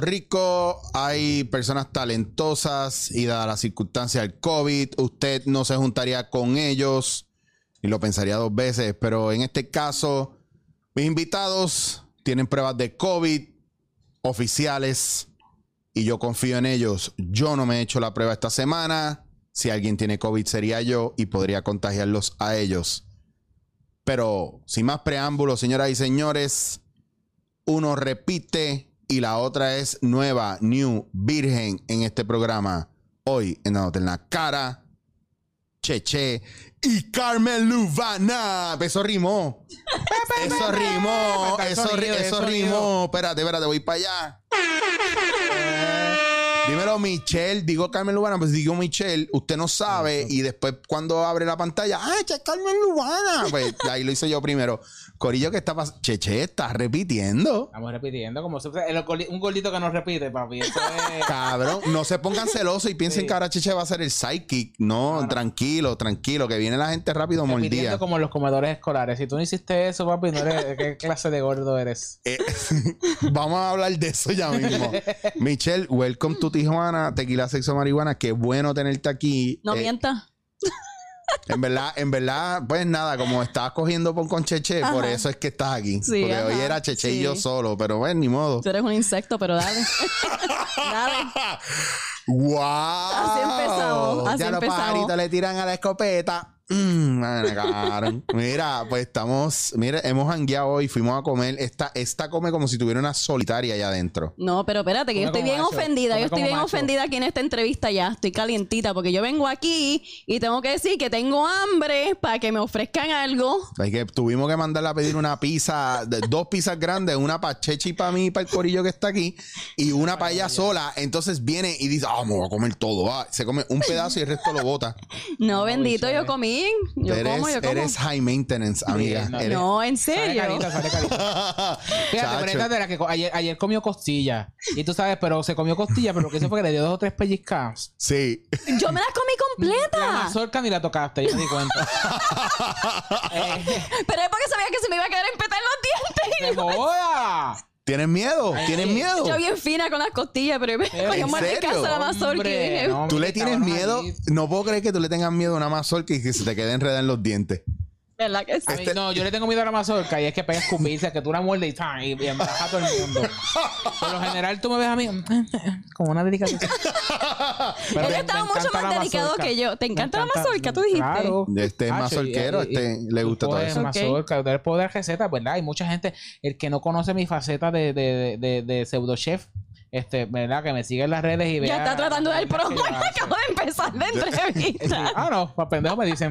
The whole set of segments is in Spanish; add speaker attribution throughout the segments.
Speaker 1: Rico hay personas talentosas y dadas las circunstancias del COVID, usted no se juntaría con ellos y lo pensaría dos veces, pero en este caso, mis invitados tienen pruebas de COVID oficiales y yo confío en ellos. Yo no me he hecho la prueba esta semana. Si alguien tiene COVID sería yo y podría contagiarlos a ellos. Pero sin más preámbulos, señoras y señores, uno repite y la otra es nueva, new, virgen en este programa. Hoy en Dándote en la cara, Cheche y Carmen Luvana. Eso rimó. Eso rimó. Eso, ri- eso rimó. Espérate, espérate, voy para allá. Dímelo, Michelle. Digo Carmen Lubana, pues digo Michelle. Usted no sabe. Y después, cuando abre la pantalla, ¡ah, che, Carmen Lubana! Pues ahí lo hice yo primero. Corillo, ¿qué está pasando? Cheche, está repitiendo.
Speaker 2: Estamos repitiendo como un gordito que no repite, papi. Eso es...
Speaker 1: Cabrón, no se pongan celosos y piensen
Speaker 2: Sí.
Speaker 1: que ahora Cheche va a ser el sidekick. No,
Speaker 2: Claro.
Speaker 1: tranquilo, tranquilo, que viene la gente rápido
Speaker 2: repitiendo
Speaker 1: mordida.
Speaker 2: como en los comedores escolares. Si tú no hiciste eso, papi, no eres... ¿Qué clase de gordo eres?
Speaker 1: Eh, vamos a hablar de eso ya mismo. Michelle, welcome to Tijuana, Tequila Sexo Marihuana. Qué bueno tenerte aquí.
Speaker 3: No
Speaker 1: Eh,
Speaker 3: mienta.
Speaker 1: En verdad, en verdad, pues nada, como estabas cogiendo por con Cheche, por eso es que estás aquí.
Speaker 3: Sí,
Speaker 1: Porque hoy era Cheche y yo solo, pero bueno, ni modo.
Speaker 3: Tú eres un insecto, pero dale. dale.
Speaker 1: ¡Wow!
Speaker 3: Así empezamos, así
Speaker 1: ya los
Speaker 3: empezamos.
Speaker 1: pajaritos le tiran a la escopeta. Mm. Mira, pues estamos, mira, hemos hangueado hoy, fuimos a comer. Esta, esta come como si tuviera una solitaria allá adentro.
Speaker 3: No, pero espérate, que yo estoy bien
Speaker 2: macho,
Speaker 3: ofendida.
Speaker 2: come
Speaker 3: Yo estoy bien
Speaker 2: macho.
Speaker 3: ofendida aquí en esta entrevista ya. Estoy calientita porque yo vengo aquí y tengo que decir que tengo hambre para que me ofrezcan algo.
Speaker 1: Así que tuvimos que mandarle a pedir una pizza, de- dos pizzas grandes, una para Cheche y para mí, y para el corillo que está aquí, y una para ella sola. Entonces viene y dice, ah, me voy a comer todo. va". Se come un pedazo y el resto lo bota.
Speaker 3: No, bendito, yo comí. Yo
Speaker 1: eres,
Speaker 3: como, yo como.
Speaker 1: eres high maintenance, amiga.
Speaker 2: no.
Speaker 1: Eres-
Speaker 3: No, en
Speaker 2: Sale
Speaker 3: serio.
Speaker 2: carita, sale carita. Fíjate, pero esta de la que ayer, ayer comió costilla. Y tú sabes, pero se comió costilla, pero lo que hizo fue que le dio dos o tres pellizcas.
Speaker 1: Sí.
Speaker 3: Yo me las comí
Speaker 2: La
Speaker 3: completa.
Speaker 2: mazorca ni la tocaste, yo me di cuenta. eh,
Speaker 3: Pero es porque sabía que se me iba a quedar en petar los
Speaker 2: ¡Se
Speaker 3: dientes.
Speaker 2: joda!
Speaker 1: ¿Tienes miedo?
Speaker 2: Ay,
Speaker 1: ¿Tienes
Speaker 2: sí.
Speaker 1: miedo?
Speaker 3: Yo bien fina con las costillas, pero me
Speaker 2: ¿En
Speaker 3: cogió más
Speaker 1: serio?
Speaker 3: casa la mazorca y dije,
Speaker 2: no,
Speaker 1: ¿Tú le tienes miedo?
Speaker 2: allí.
Speaker 1: No puedo creer que tú le tengas miedo a una mazorca y que se te quede enredada en los dientes.
Speaker 3: ¿Verdad que sí?
Speaker 2: A mí- no, yo le tengo miedo a la mazorca y es que pega a escupirse, que tú la muerdes y, ¡tan! y, y a todo el mundo. Por lo general, tú me ves a mí como una delicadeza. Pero
Speaker 3: Él estaba mucho más delicado que yo. ¿Te encanta la mazorca? Tú dijiste.
Speaker 2: Claro.
Speaker 1: Este es mazorquero, este le gusta todo
Speaker 2: puedes
Speaker 1: eso.
Speaker 2: mazorca, pueden dar recetas, ¿verdad? Hay mucha gente, el que no conoce mi faceta de, de, de, de pseudo chef, este, ¿verdad? Que me sigue en las redes y vea.
Speaker 3: Ya está tratando del promo y acabo de empezar la
Speaker 2: Sí.
Speaker 3: entrevista.
Speaker 2: Ah, no, para pendejo me dicen.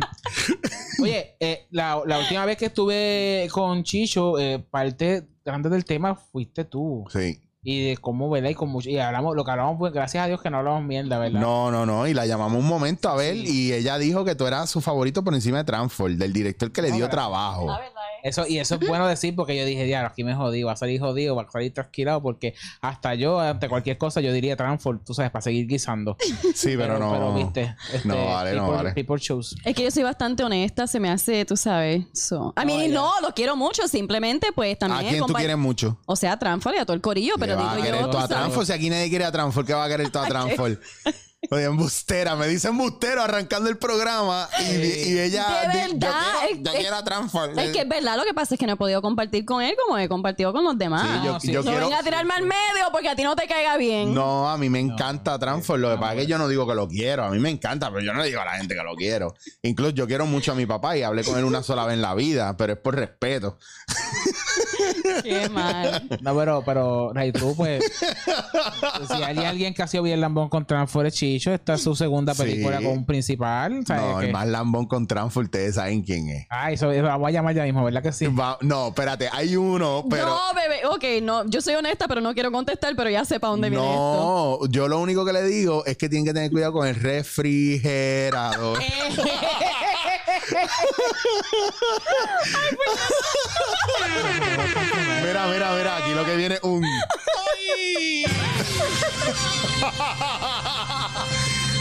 Speaker 2: Oye, eh, la, la última vez que estuve con Chicho, eh, parte grande del tema fuiste tú.
Speaker 1: Sí.
Speaker 2: Y de cómo, ¿verdad? Y, con mucho, y hablamos, lo que hablamos fue, gracias a Dios que no hablamos mierda, ¿verdad?
Speaker 1: No, no, no. Y la llamamos un momento a ver
Speaker 2: Sí.
Speaker 1: y ella dijo que tú eras su favorito por encima de Transform, del director que le
Speaker 2: No,
Speaker 1: dio trabajo.
Speaker 3: La verdad.
Speaker 2: Eso, y eso es bueno decir porque yo dije, ya, aquí me jodí, va a salir jodido, va a salir trasquilado, porque hasta yo, ante cualquier cosa, yo diría Transform, tú sabes, para seguir guisando.
Speaker 1: Sí, pero, no.
Speaker 2: Pero viste, este,
Speaker 1: No vale, no
Speaker 2: people,
Speaker 1: vale.
Speaker 2: people shows.
Speaker 3: Es que yo soy bastante honesta, se me hace, tú sabes. So. A mí
Speaker 2: No,
Speaker 3: no, lo quiero mucho, simplemente pues
Speaker 1: ¿A
Speaker 3: también.
Speaker 1: quién tú quieres mucho?
Speaker 3: O sea, a Transfor y a todo el corillo, pero
Speaker 1: ¿Qué va a
Speaker 3: digo
Speaker 1: querer
Speaker 3: yo.
Speaker 1: a. Transform? Si aquí nadie quiere a Transform, ¿qué va a querer tú a Transform? Oye, embustera, me dicen embustero arrancando el programa y, ella
Speaker 3: De
Speaker 1: yo
Speaker 3: verdad,
Speaker 1: quiero,
Speaker 3: es-
Speaker 1: yo
Speaker 3: es-
Speaker 1: quiero a Transform.
Speaker 3: Es que es verdad, lo que pasa es que no he podido compartir con él como he compartido con los demás.
Speaker 1: Sí, yo,
Speaker 2: No, sí,
Speaker 1: yo
Speaker 3: no
Speaker 1: quiero.
Speaker 3: venga a tirarme al medio porque a ti no te caiga bien.
Speaker 1: No, a mí me encanta Transform. Lo que
Speaker 2: no,
Speaker 1: pasa es que yo no digo que lo quiero. A mí me encanta, pero yo no le digo a la gente que lo quiero. Incluso yo quiero mucho a mi papá y hablé con él una sola vez en la vida, pero es por respeto.
Speaker 3: Qué mal.
Speaker 2: No, pero, pero, Ray True, pues, si hay alguien que ha sido bien lambón con Transform es Chicho, esta es su segunda
Speaker 1: Sí.
Speaker 2: película con un principal. ¿sabes
Speaker 1: No,
Speaker 2: qué?
Speaker 1: el más lambón con Transform, ustedes saben quién es.
Speaker 2: Ah, eso, eso vamos a llamar ya mismo, ¿verdad que sí?
Speaker 1: Va- no, espérate, hay uno, pero.
Speaker 3: No, bebé. Ok, no. Yo soy honesta, pero no quiero contestar, pero ya sé para dónde viene esto.
Speaker 1: No, yo lo único que le digo es que tienen que tener cuidado con el refrigerador. mira, mira, mira, aquí lo que viene es un.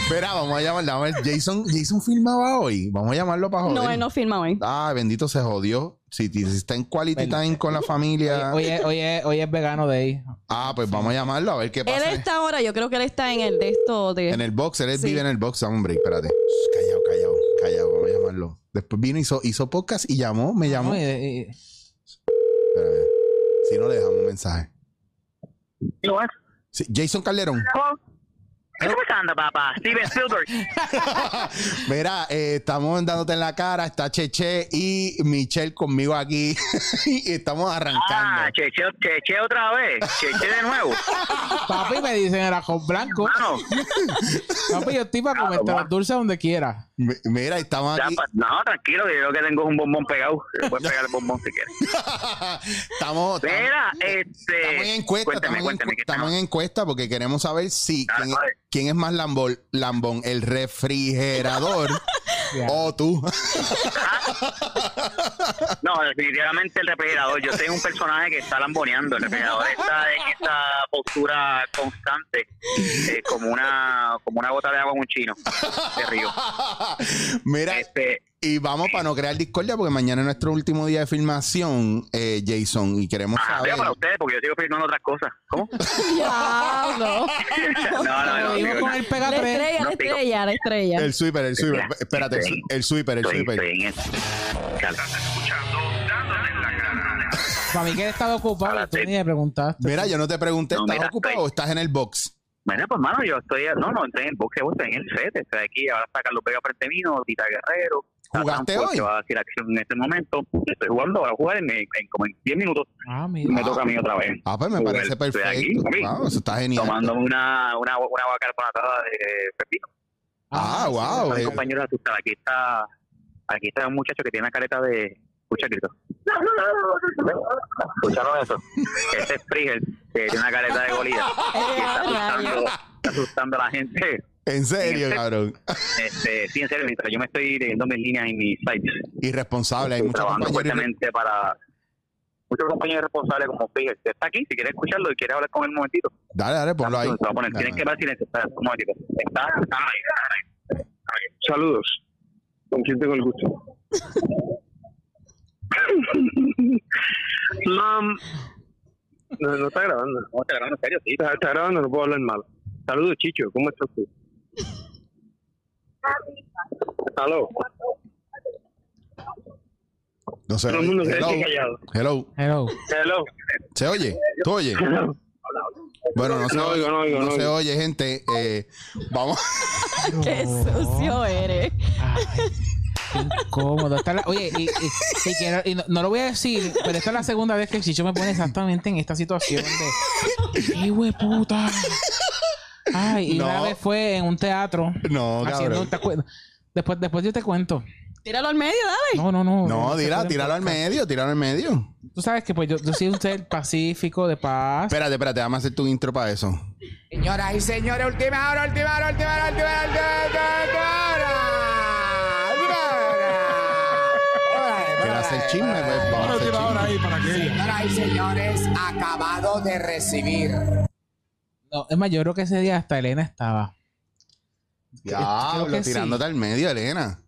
Speaker 1: Espera, vamos a llamar, vamos a ver. Jason, Jason filmaba hoy. Vamos a llamarlo para joder.
Speaker 3: No, él no firma hoy.
Speaker 1: Ah, bendito se jodió. Si, si está en quality
Speaker 2: Vel-
Speaker 1: time con la familia.
Speaker 2: Hoy es, hoy, es, hoy es vegano day.
Speaker 1: Ah, pues vamos a llamarlo a ver qué
Speaker 3: Él
Speaker 1: pasa.
Speaker 3: está ahora, yo creo que él está en el de esto de.
Speaker 1: En el box, él
Speaker 3: Sí.
Speaker 1: vive en el box. Break, espérate. Shh, Callado, callado, Después vino, hizo, hizo podcast y llamó, me llamó.
Speaker 2: No, y-.
Speaker 1: Si no, le dejamos un mensaje.
Speaker 4: ¿Cómo es?
Speaker 1: Sí, Jason Calderón.
Speaker 4: ¿Cómo anda, papá? Steven Spielberg.
Speaker 1: Mira, eh, estamos dándote en la cara. Está Cheche y Michelle conmigo aquí. y estamos arrancando.
Speaker 4: Ah, cheche, cheche otra vez. Cheche de nuevo.
Speaker 2: Papi me dicen el ajo blanco.
Speaker 4: Mano,
Speaker 2: Papi, yo estoy para comerte los dulces donde quiera.
Speaker 1: Mi- Mira, estamos
Speaker 4: ya
Speaker 1: aquí.
Speaker 4: no, tranquilo, que yo que tengo es un bombón pegado. Puedes pegar el bombón si quieres.
Speaker 1: estamos, estamos,
Speaker 4: Mira, este.
Speaker 1: estamos en encuesta.
Speaker 4: Cuéntame,
Speaker 1: estamos, en,
Speaker 4: cuéntame,
Speaker 1: encu-
Speaker 4: ¿qué
Speaker 1: estamos en encuesta porque queremos saber si quién,
Speaker 4: dale.
Speaker 1: quién es más lambón, lambón el refrigerador o tú.
Speaker 4: No, definitivamente el refrigerador. Yo soy un personaje que está lamboneando. El refrigerador está en esta postura constante, eh, como una como una gota de agua en un chino de río.
Speaker 1: Mira,
Speaker 4: Este,
Speaker 1: y vamos para no crear discordia porque mañana es nuestro último día de filmación, eh, Jason, y queremos
Speaker 4: ah,
Speaker 1: saber.
Speaker 4: vea para ustedes, porque yo sigo filmando otras cosas. ¿Cómo? No, no, no. Digo,
Speaker 2: con el pega
Speaker 3: La
Speaker 2: 3.
Speaker 3: estrella, la
Speaker 4: No,
Speaker 3: estrella, la estrella.
Speaker 1: El sweeper, el sweeper. Espérate, el,
Speaker 4: estoy-
Speaker 1: sweeper, el
Speaker 4: Estoy,
Speaker 1: sweeper.
Speaker 4: estoy en. Dale. escuchando
Speaker 2: Para mí que él estaba ocupado.
Speaker 4: Ahora
Speaker 2: Tú
Speaker 4: sí.
Speaker 2: ni le preguntaste.
Speaker 1: Mira, yo no te pregunté,
Speaker 4: No,
Speaker 1: ¿estás
Speaker 4: mira,
Speaker 1: ocupado
Speaker 4: estoy-
Speaker 1: o estás en el box?
Speaker 4: Bueno, pues, mano, yo estoy... No, no, estoy en el boxe, estoy en el set. Estoy aquí, ahora está Carlos Vega frente mío, Tita Guerrero.
Speaker 1: ¿Jugaste
Speaker 4: Sanford,
Speaker 1: hoy?
Speaker 4: Que va a decir acción en este momento. Estoy jugando, voy a jugar en, en como en 10 minutos.
Speaker 2: Ah, mira.
Speaker 4: Me toca a mí otra vez.
Speaker 1: Ah, pues me
Speaker 4: Jugar.
Speaker 1: parece
Speaker 4: Estoy
Speaker 1: perfecto.
Speaker 4: aquí.
Speaker 1: Wow, eso está genial.
Speaker 4: Tomando una, una, una carbonatada de pepino.
Speaker 1: Ah, wow.
Speaker 4: Hay
Speaker 1: eh,
Speaker 4: compañeros asustados. Aquí está, aquí está un muchacho que tiene una careta de. Escucha grito. ¿Escucharon eso? Ese es Frigel, que tiene una careta de golilla. Y está asustando, está asustando a la gente.
Speaker 1: En serio,
Speaker 4: Este-
Speaker 1: cabrón.
Speaker 4: Este, sí, en serio, mientras yo me estoy leyendo mis líneas en mis sites.
Speaker 1: Irresponsable. Hay muchos
Speaker 4: trabajando
Speaker 1: compañeros.
Speaker 4: fuertemente para. Muchos compañeros responsables como Frigel. que Está aquí, si quieres escucharlo y quieres hablar con él un momentito.
Speaker 1: Dale, dale, ponlo ahí.
Speaker 4: Se va a poner. Tienes que ver silencio. Un momentito. Está, está ahí.
Speaker 5: Saludos. ¿Con quién tengo el gusto? Mam. No, no está grabando.
Speaker 4: No, te grabando en serio, sí.
Speaker 5: Está, está grabando, no puedo hablar mal. Saludos, Chicho. ¿Cómo estás tú? Aló.
Speaker 1: No sé.
Speaker 5: Todo el mundo se
Speaker 1: Hello.
Speaker 5: callado.
Speaker 1: Hello.
Speaker 2: Hello.
Speaker 5: Hello.
Speaker 1: ¿Se oye? ¿Tú oyes? Bueno, no se,
Speaker 5: No
Speaker 1: oye,
Speaker 5: oigo, no oigo,
Speaker 1: no
Speaker 5: no
Speaker 1: se oye, gente. Eh, vamos.
Speaker 3: Qué sucio eres.
Speaker 2: Ay, incómodo. Esta es la- oye, y, y- y quiero- y no, no lo voy a decir, pero esta es la segunda vez que el Chicho me pone exactamente en esta situación de. ¡Qué hueputa! Ay, y una
Speaker 1: No.
Speaker 2: vez fue en un teatro.
Speaker 1: No,
Speaker 2: haciendo,
Speaker 1: cabrón.
Speaker 2: Después, después yo te cuento.
Speaker 3: Tíralo al medio, dale.
Speaker 2: No, no, no.
Speaker 1: No, tira, tíralo al medio, tíralo al medio.
Speaker 2: Tú sabes que pues yo, yo soy un ser pacífico, de paz.
Speaker 1: Espérate, espérate, vamos a hacer tu intro para eso.
Speaker 6: Señoras y señores, última hora, última hora, última hora, última hora, última hora, última
Speaker 1: ¿Quieres hacer chisme? Pues vamos a hacer chisme.
Speaker 6: Señoras y señores, acabado de recibir.
Speaker 2: No, es más, yo creo que ese día hasta Elena estaba. Creo
Speaker 1: Diablo,
Speaker 2: que sí.
Speaker 1: tirándote al medio, Elena.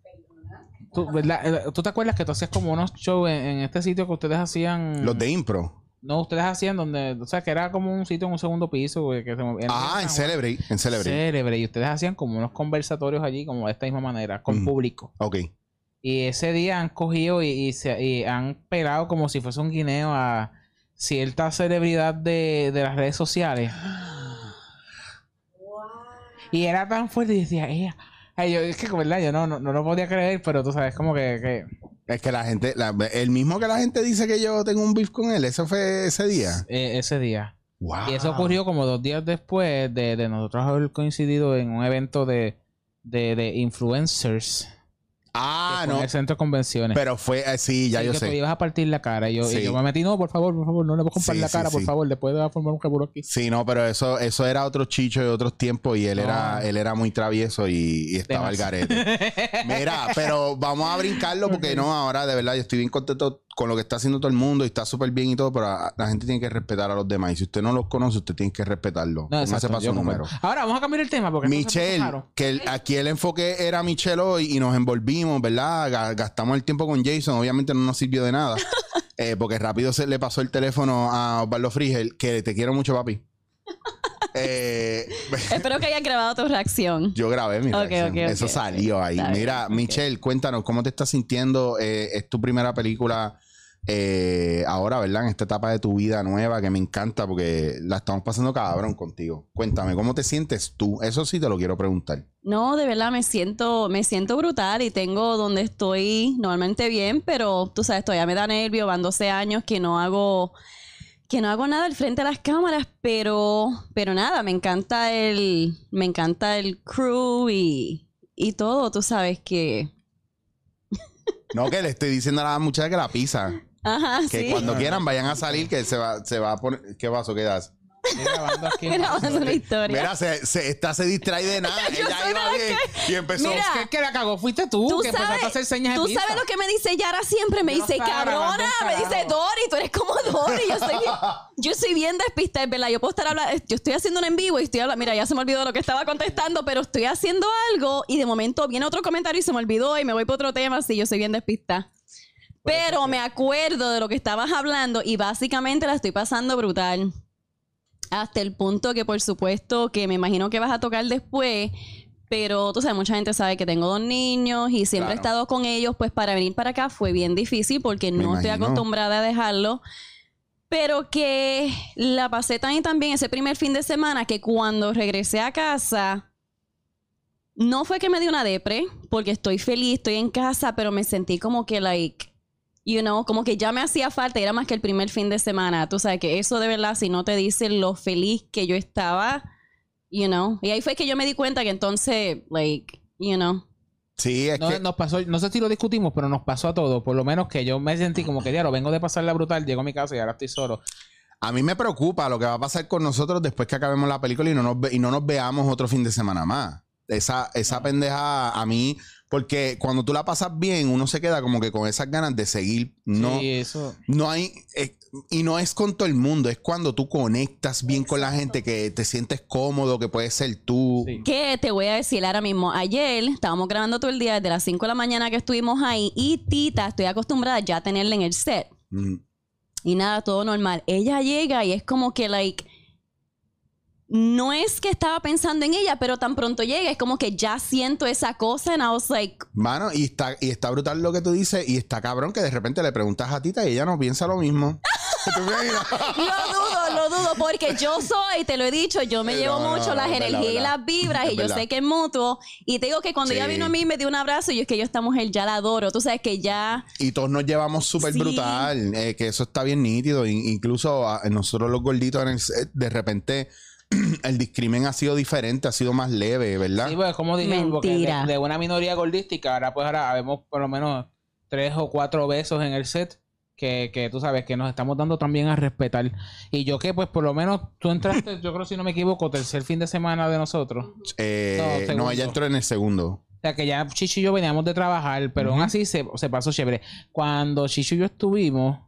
Speaker 2: ¿Tú, verdad? Eh, ¿Tú te acuerdas que tú hacías como unos shows en, en este sitio que ustedes hacían?
Speaker 1: Los de impro.
Speaker 2: No, ustedes hacían donde, o sea, que era como un sitio en un segundo piso, güey, que se movía.
Speaker 1: Ah, en Celebrate. En Celebrate.
Speaker 2: Célebre. Y ustedes hacían como unos conversatorios allí, como de esta misma manera, con
Speaker 1: Mm.
Speaker 2: público.
Speaker 1: Ok.
Speaker 2: Y ese día han cogido y, y se, y han pelado como si fuese un guineo a cierta celebridad de, de las redes sociales. Y era tan fuerte y decía, ella. Ay, yo, es que, ¿verdad? Yo no, no, no lo podía creer, pero tú sabes, como que. que
Speaker 1: Es que la gente, la- el mismo que la gente dice que yo tengo un beef con él, eso fue ese día.
Speaker 2: eh, ese día.
Speaker 1: Wow.
Speaker 2: Y eso ocurrió como dos días después de, de nosotros haber coincidido en un evento de, de, de influencers
Speaker 1: Ah,
Speaker 2: en
Speaker 1: no.
Speaker 2: el centro de convenciones.
Speaker 1: Pero fue así, ya
Speaker 2: Sí,
Speaker 1: yo
Speaker 2: que te
Speaker 1: sé.
Speaker 2: ibas a partir la cara. Y yo, y yo me metí, no, por favor, por favor, no le voy a comprar
Speaker 1: Sí,
Speaker 2: la cara, por favor. Después de formar un revuelo aquí.
Speaker 1: Sí, no, pero eso, eso era otro chicho de otros tiempos y él era, él era muy travieso y, y estaba al garete. Mira, pero vamos a brincarlo porque no, ahora de verdad yo estoy bien contento con lo que está haciendo todo el mundo y está súper bien y todo, pero la gente tiene que respetar a los demás. Y si usted no los conoce, usted tiene que respetarlo.
Speaker 2: No,
Speaker 1: No, se su número.
Speaker 2: Ahora vamos a cambiar el tema porque
Speaker 1: Michelle, que el- aquí el enfoque era Michelle hoy y nos envolvimos fuimos, ¿verdad? Ga- Gastamos el tiempo con Jason. Obviamente no nos sirvió de nada. eh, porque rápido se le pasó el teléfono a Osvaldo Frigel, que te quiero mucho, papi. Eh,
Speaker 3: Espero que hayas grabado tu reacción.
Speaker 1: yo grabé mi
Speaker 3: Ok,
Speaker 1: reacción. Eso salió ahí. Mira. Michelle, cuéntanos, ¿cómo te estás sintiendo? Eh, es tu primera película eh, ahora, ¿verdad? En esta etapa de tu vida nueva que me encanta porque la estamos pasando cabrón contigo. Cuéntame, ¿cómo te sientes tú? Eso sí te lo quiero preguntar.
Speaker 3: No, de verdad me siento, me siento brutal y tengo donde estoy normalmente bien, pero tú sabes, todavía me da nervio, van 12 años que no hago, que no hago nada al frente de las cámaras, pero, pero nada, me encanta el, me encanta el crew y, y todo, tú sabes que,
Speaker 1: No, que le estoy diciendo a la muchacha que la pisa.
Speaker 3: Ajá,
Speaker 1: Que
Speaker 3: sí.
Speaker 1: cuando quieran vayan a salir, que se va, se va a poner. ¿Qué vaso quedas?
Speaker 2: Estoy grabando aquí.
Speaker 3: Grabando una historia.
Speaker 1: Mira, se, se, esta se distrae de nada.
Speaker 3: Yo
Speaker 1: Ella iba bien y empezó.
Speaker 3: Mira,
Speaker 2: ¿Qué que la cagó? Fuiste tú,
Speaker 3: Tú
Speaker 2: que empezaste a
Speaker 3: sabes,
Speaker 2: hacer señas
Speaker 3: tú sabes lo que me dice Yara siempre, me
Speaker 2: Yo
Speaker 3: dice, cabrona, me dice. Dori, tú eres como Dori, yo soy bien, yo soy bien despistada, es verdad, yo puedo estar hablando, yo estoy haciendo un en vivo y estoy hablando, mira, ya se me olvidó lo que estaba contestando, pero estoy haciendo algo y de momento viene otro comentario y se me olvidó y me voy para otro tema, así yo soy bien despistada. Pero me acuerdo de lo que estabas hablando y básicamente la estoy pasando brutal. Hasta el punto que, por supuesto, que me imagino que vas a tocar después. Pero tú sabes, mucha gente sabe que tengo dos niños y siempre he estado con ellos. Pues para venir para acá fue bien difícil porque
Speaker 1: Me
Speaker 3: no estoy acostumbrada a dejarlo. Pero que la pasé tan y tan bien ese primer fin de semana que cuando regresé a casa, no fue que me dio una depre, porque estoy feliz, estoy en casa, pero me sentí como que, like, you know, como que ya me hacía falta, era más que el primer fin de semana. Tú sabes que eso de verdad, si no te dice lo feliz que yo estaba, you know. Y ahí fue que yo me di cuenta que entonces, like, you know.
Speaker 1: Sí, es
Speaker 2: No,
Speaker 1: que.
Speaker 2: nos pasó, no sé si lo discutimos, pero nos pasó a todos. Por lo menos que yo me sentí como que, diablo, vengo de pasarla brutal, llego a mi casa y ahora estoy solo.
Speaker 1: A mí me preocupa lo que va a pasar con nosotros después que acabemos la película y no nos, ve- y no nos veamos otro fin de semana más. Esa, esa pendeja a mí, porque cuando tú la pasas bien, uno se queda como que con esas ganas de seguir. No,
Speaker 2: Sí, eso.
Speaker 1: no hay. eh, y no es con todo el mundo, es cuando tú conectas bien con la gente, que te sientes cómodo, que puedes ser tú.
Speaker 2: Sí.
Speaker 3: Que te voy a decir ahora mismo, ayer estábamos grabando todo el día desde las 5 de la mañana que estuvimos ahí y Tita, estoy acostumbrada ya a tenerla en el set.
Speaker 1: Mm.
Speaker 3: Y nada, todo normal. Ella llega y es como que, like, no es que estaba pensando en ella, pero tan pronto llega, es como que ya siento esa cosa. And I was like,
Speaker 1: Mano, y está, y está brutal lo que tú dices, y está cabrón que de repente le preguntas a Tita y ella no piensa lo mismo.
Speaker 3: Lo dudo, lo dudo, porque yo soy, te lo he dicho, yo me llevo
Speaker 1: no,
Speaker 3: mucho
Speaker 1: no,
Speaker 3: las energías y las vibras,
Speaker 1: Es
Speaker 3: y yo sé que es mutuo. Y te digo que cuando ella
Speaker 1: Sí.
Speaker 3: vino a mí, me dio un abrazo, y yo es que yo esta mujer ya la adoro. Tú sabes que ya.
Speaker 1: Y todos nos llevamos súper
Speaker 3: Sí.
Speaker 1: brutal, eh, que eso está bien nítido. In- incluso a- nosotros los gorditos en el set, de repente el discrimen ha sido diferente, ha sido más leve, ¿verdad?
Speaker 2: Sí, pues como de,
Speaker 3: Mentira.
Speaker 2: de una minoría gordística, ahora pues ahora vemos por lo menos tres o cuatro besos en el set. Que, que tú sabes que nos estamos dando también a respetar. Y yo que pues por lo menos tú entraste, yo creo si no me equivoco, tercer fin de semana de nosotros.
Speaker 1: Eh,
Speaker 2: No,
Speaker 1: no, ella entró en el segundo.
Speaker 2: O sea que ya Chicho y yo veníamos de trabajar, pero aún así se, se pasó chévere. Cuando Chicho y yo estuvimos...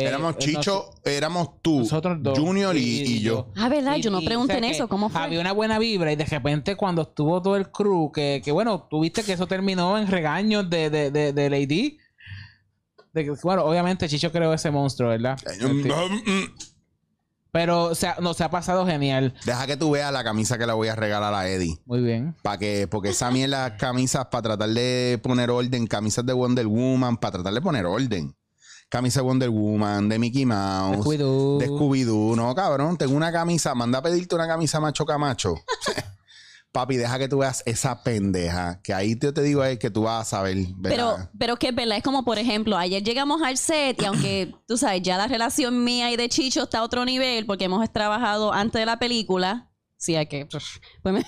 Speaker 2: eh,
Speaker 1: éramos
Speaker 2: eh,
Speaker 1: Chicho, éramos tú,
Speaker 2: nosotros dos.
Speaker 1: Junior y, y yo.
Speaker 3: Ah, ¿verdad? Yo no pregunté en eso. ¿Cómo fue?
Speaker 2: Había una buena vibra y de repente cuando estuvo todo el crew, que, que bueno, tuviste que eso terminó en regaños de, de, de, de Lady. De bueno, obviamente Chicho creó ese monstruo, ¿verdad?
Speaker 1: Eh, mm, mm.
Speaker 2: Pero o sea, nos ha pasado genial.
Speaker 1: Deja que tú veas la camisa que le voy a regalar a Eddie.
Speaker 2: Muy bien.
Speaker 1: Para que, porque esa mierda camisas para tratar de poner orden, camisas de Wonder Woman, para tratar de poner orden. Camisa de Wonder Woman, de Mickey Mouse, de Scooby-Doo. No, cabrón, tengo una camisa, manda a pedirte una camisa macho camacho. Papi, deja que tú veas esa pendeja, que ahí yo te digo es que tú vas a saber.
Speaker 3: Pero,
Speaker 1: ¿verdad?
Speaker 3: pero que es verdad, es como por ejemplo, ayer llegamos al set y aunque tú sabes, ya la relación mía y de Chicho está a otro nivel porque hemos trabajado antes de la película. Sí, hay que. Pues me-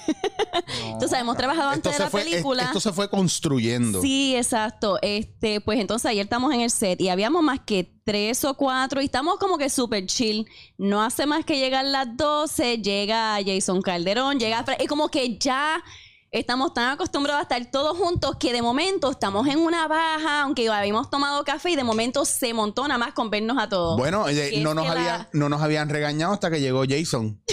Speaker 3: tú sabes, hemos trabajado antes de la
Speaker 1: fue,
Speaker 3: película.
Speaker 1: esto se fue construyendo.
Speaker 3: Sí, exacto. Este, pues entonces ayer estamos en el set y habíamos más que tres o cuatro y estamos como que súper chill. No hace más que llegar las 12, llega Jason Calderón, llega y como que ya estamos tan acostumbrados a estar todos juntos que de momento estamos en una baja, aunque habíamos tomado café y de momento se montó nada más con vernos a todos.
Speaker 1: Bueno, eh, no, nos
Speaker 3: la-
Speaker 1: habían, no nos habían regañado hasta que llegó Jason.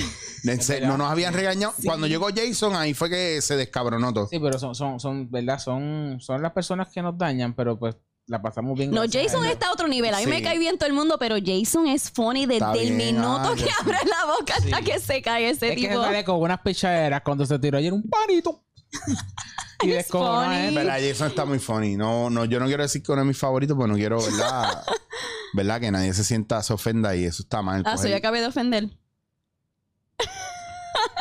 Speaker 1: No nos habían regañado. Cuando llegó Jason, ahí fue que se descabronó todo.
Speaker 2: Sí, pero son, son, son, ¿verdad? Son, son las personas que nos dañan, pero pues la pasamos bien.
Speaker 3: No, Jason está a otro nivel. A mí
Speaker 1: Sí.
Speaker 3: me cae bien todo el mundo, pero Jason es funny desde
Speaker 1: Está
Speaker 3: el
Speaker 1: bien,
Speaker 3: minuto
Speaker 1: ah,
Speaker 3: que
Speaker 1: Jason.
Speaker 3: abre la boca hasta
Speaker 2: Sí.
Speaker 3: que se cae ese
Speaker 2: Es que
Speaker 3: tipo.
Speaker 2: sale con unas pichaderas cuando se tiró ayer un panito. y
Speaker 3: Es funny.
Speaker 2: ¿eh?
Speaker 1: ¿Verdad? Jason está muy funny. No, no, yo no quiero decir que uno de mis favoritos, porque no quiero, ¿verdad? ¿Verdad? Que nadie se sienta, se ofenda y eso está mal.
Speaker 3: Ah, soy ya acabé de ofender.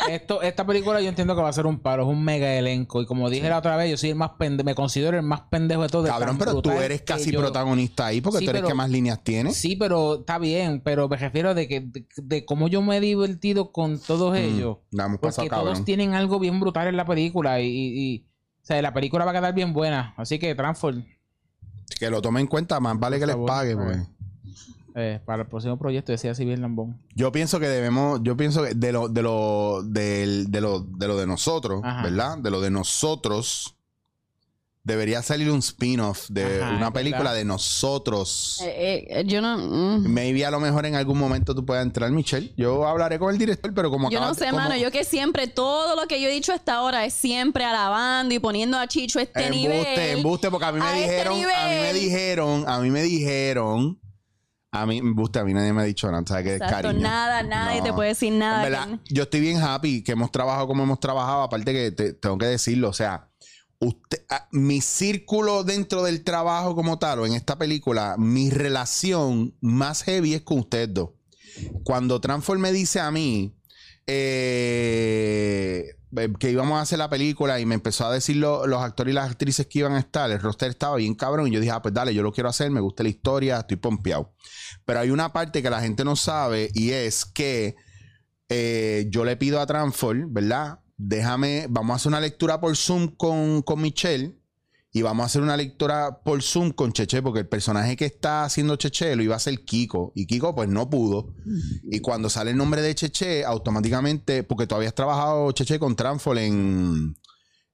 Speaker 2: Esto, esta película yo entiendo que va a ser un paro, es un mega elenco. Y como dije la otra vez, yo soy el más pendejo, me considero el más pendejo de todos.
Speaker 1: Cabrón, pero tú eres casi
Speaker 2: yo-
Speaker 1: protagonista ahí porque
Speaker 2: Sí,
Speaker 1: tú eres
Speaker 2: pero-
Speaker 1: que más líneas tienes.
Speaker 2: Sí, pero está bien, pero me refiero de que de, de cómo yo me he divertido con todos ellos.
Speaker 1: La hemos pasado,
Speaker 2: Porque todos
Speaker 1: cabrón.
Speaker 2: tienen algo bien brutal en la película y, y- y- o sea, la película va a quedar bien buena. Así que Transform
Speaker 1: Que lo tomen en cuenta, más vale que les pague. pues.
Speaker 2: Eh, para el próximo proyecto decía bien lambón.
Speaker 1: Yo pienso que debemos, yo pienso que de lo, de lo, del- de lo, de lo de nosotros,
Speaker 2: Ajá.
Speaker 1: ¿verdad? De lo de nosotros, debería salir un spin-off de
Speaker 2: Ajá,
Speaker 1: una película
Speaker 2: verdad.
Speaker 1: de nosotros.
Speaker 3: Eh, eh, yo no. mm.
Speaker 1: Maybe a lo mejor en algún momento tú puedas entrar, Michelle. Yo hablaré con el director, pero como
Speaker 3: Yo no
Speaker 1: acabas de-
Speaker 3: sé,
Speaker 1: como-
Speaker 3: mano. Yo que siempre, todo lo que yo he dicho hasta ahora es siempre alabando y poniendo a Chicho a este
Speaker 1: Embuste,
Speaker 3: nivel.
Speaker 1: embuste, porque a mí me
Speaker 3: A este
Speaker 1: dijeron, a mí me dijeron, a mí me dijeron, a mí, embuste, a mí nadie me ha dicho nada, ¿sabes qué?
Speaker 3: Exacto,
Speaker 1: Cariño.
Speaker 3: nada, nadie
Speaker 1: No.
Speaker 3: te puede decir nada.
Speaker 1: En verdad,
Speaker 3: que-
Speaker 1: yo estoy bien happy que hemos trabajado como hemos trabajado. Aparte que te- tengo que decirlo, o sea, usted, ah, mi círculo dentro del trabajo como tal, o en esta película, mi relación más heavy es con ustedes dos. Cuando Transform me dice a mí eh, que íbamos a hacer la película y me empezó a decir lo- los actores y las actrices que iban a estar, el roster estaba bien cabrón y yo dije, ah, pues dale, yo lo quiero hacer, me gusta la historia, estoy pompeado. Pero hay una parte que la gente no sabe y es que eh, yo le pido a Transform, ¿verdad? Déjame, vamos a hacer una lectura por Zoom con, con Michelle y vamos a hacer una lectura por Zoom con Cheche, porque el personaje que está haciendo Cheche lo iba a hacer Kiko y Kiko pues no pudo. Y cuando sale el nombre de Cheche, automáticamente, porque tú habías trabajado Cheche con Transform en,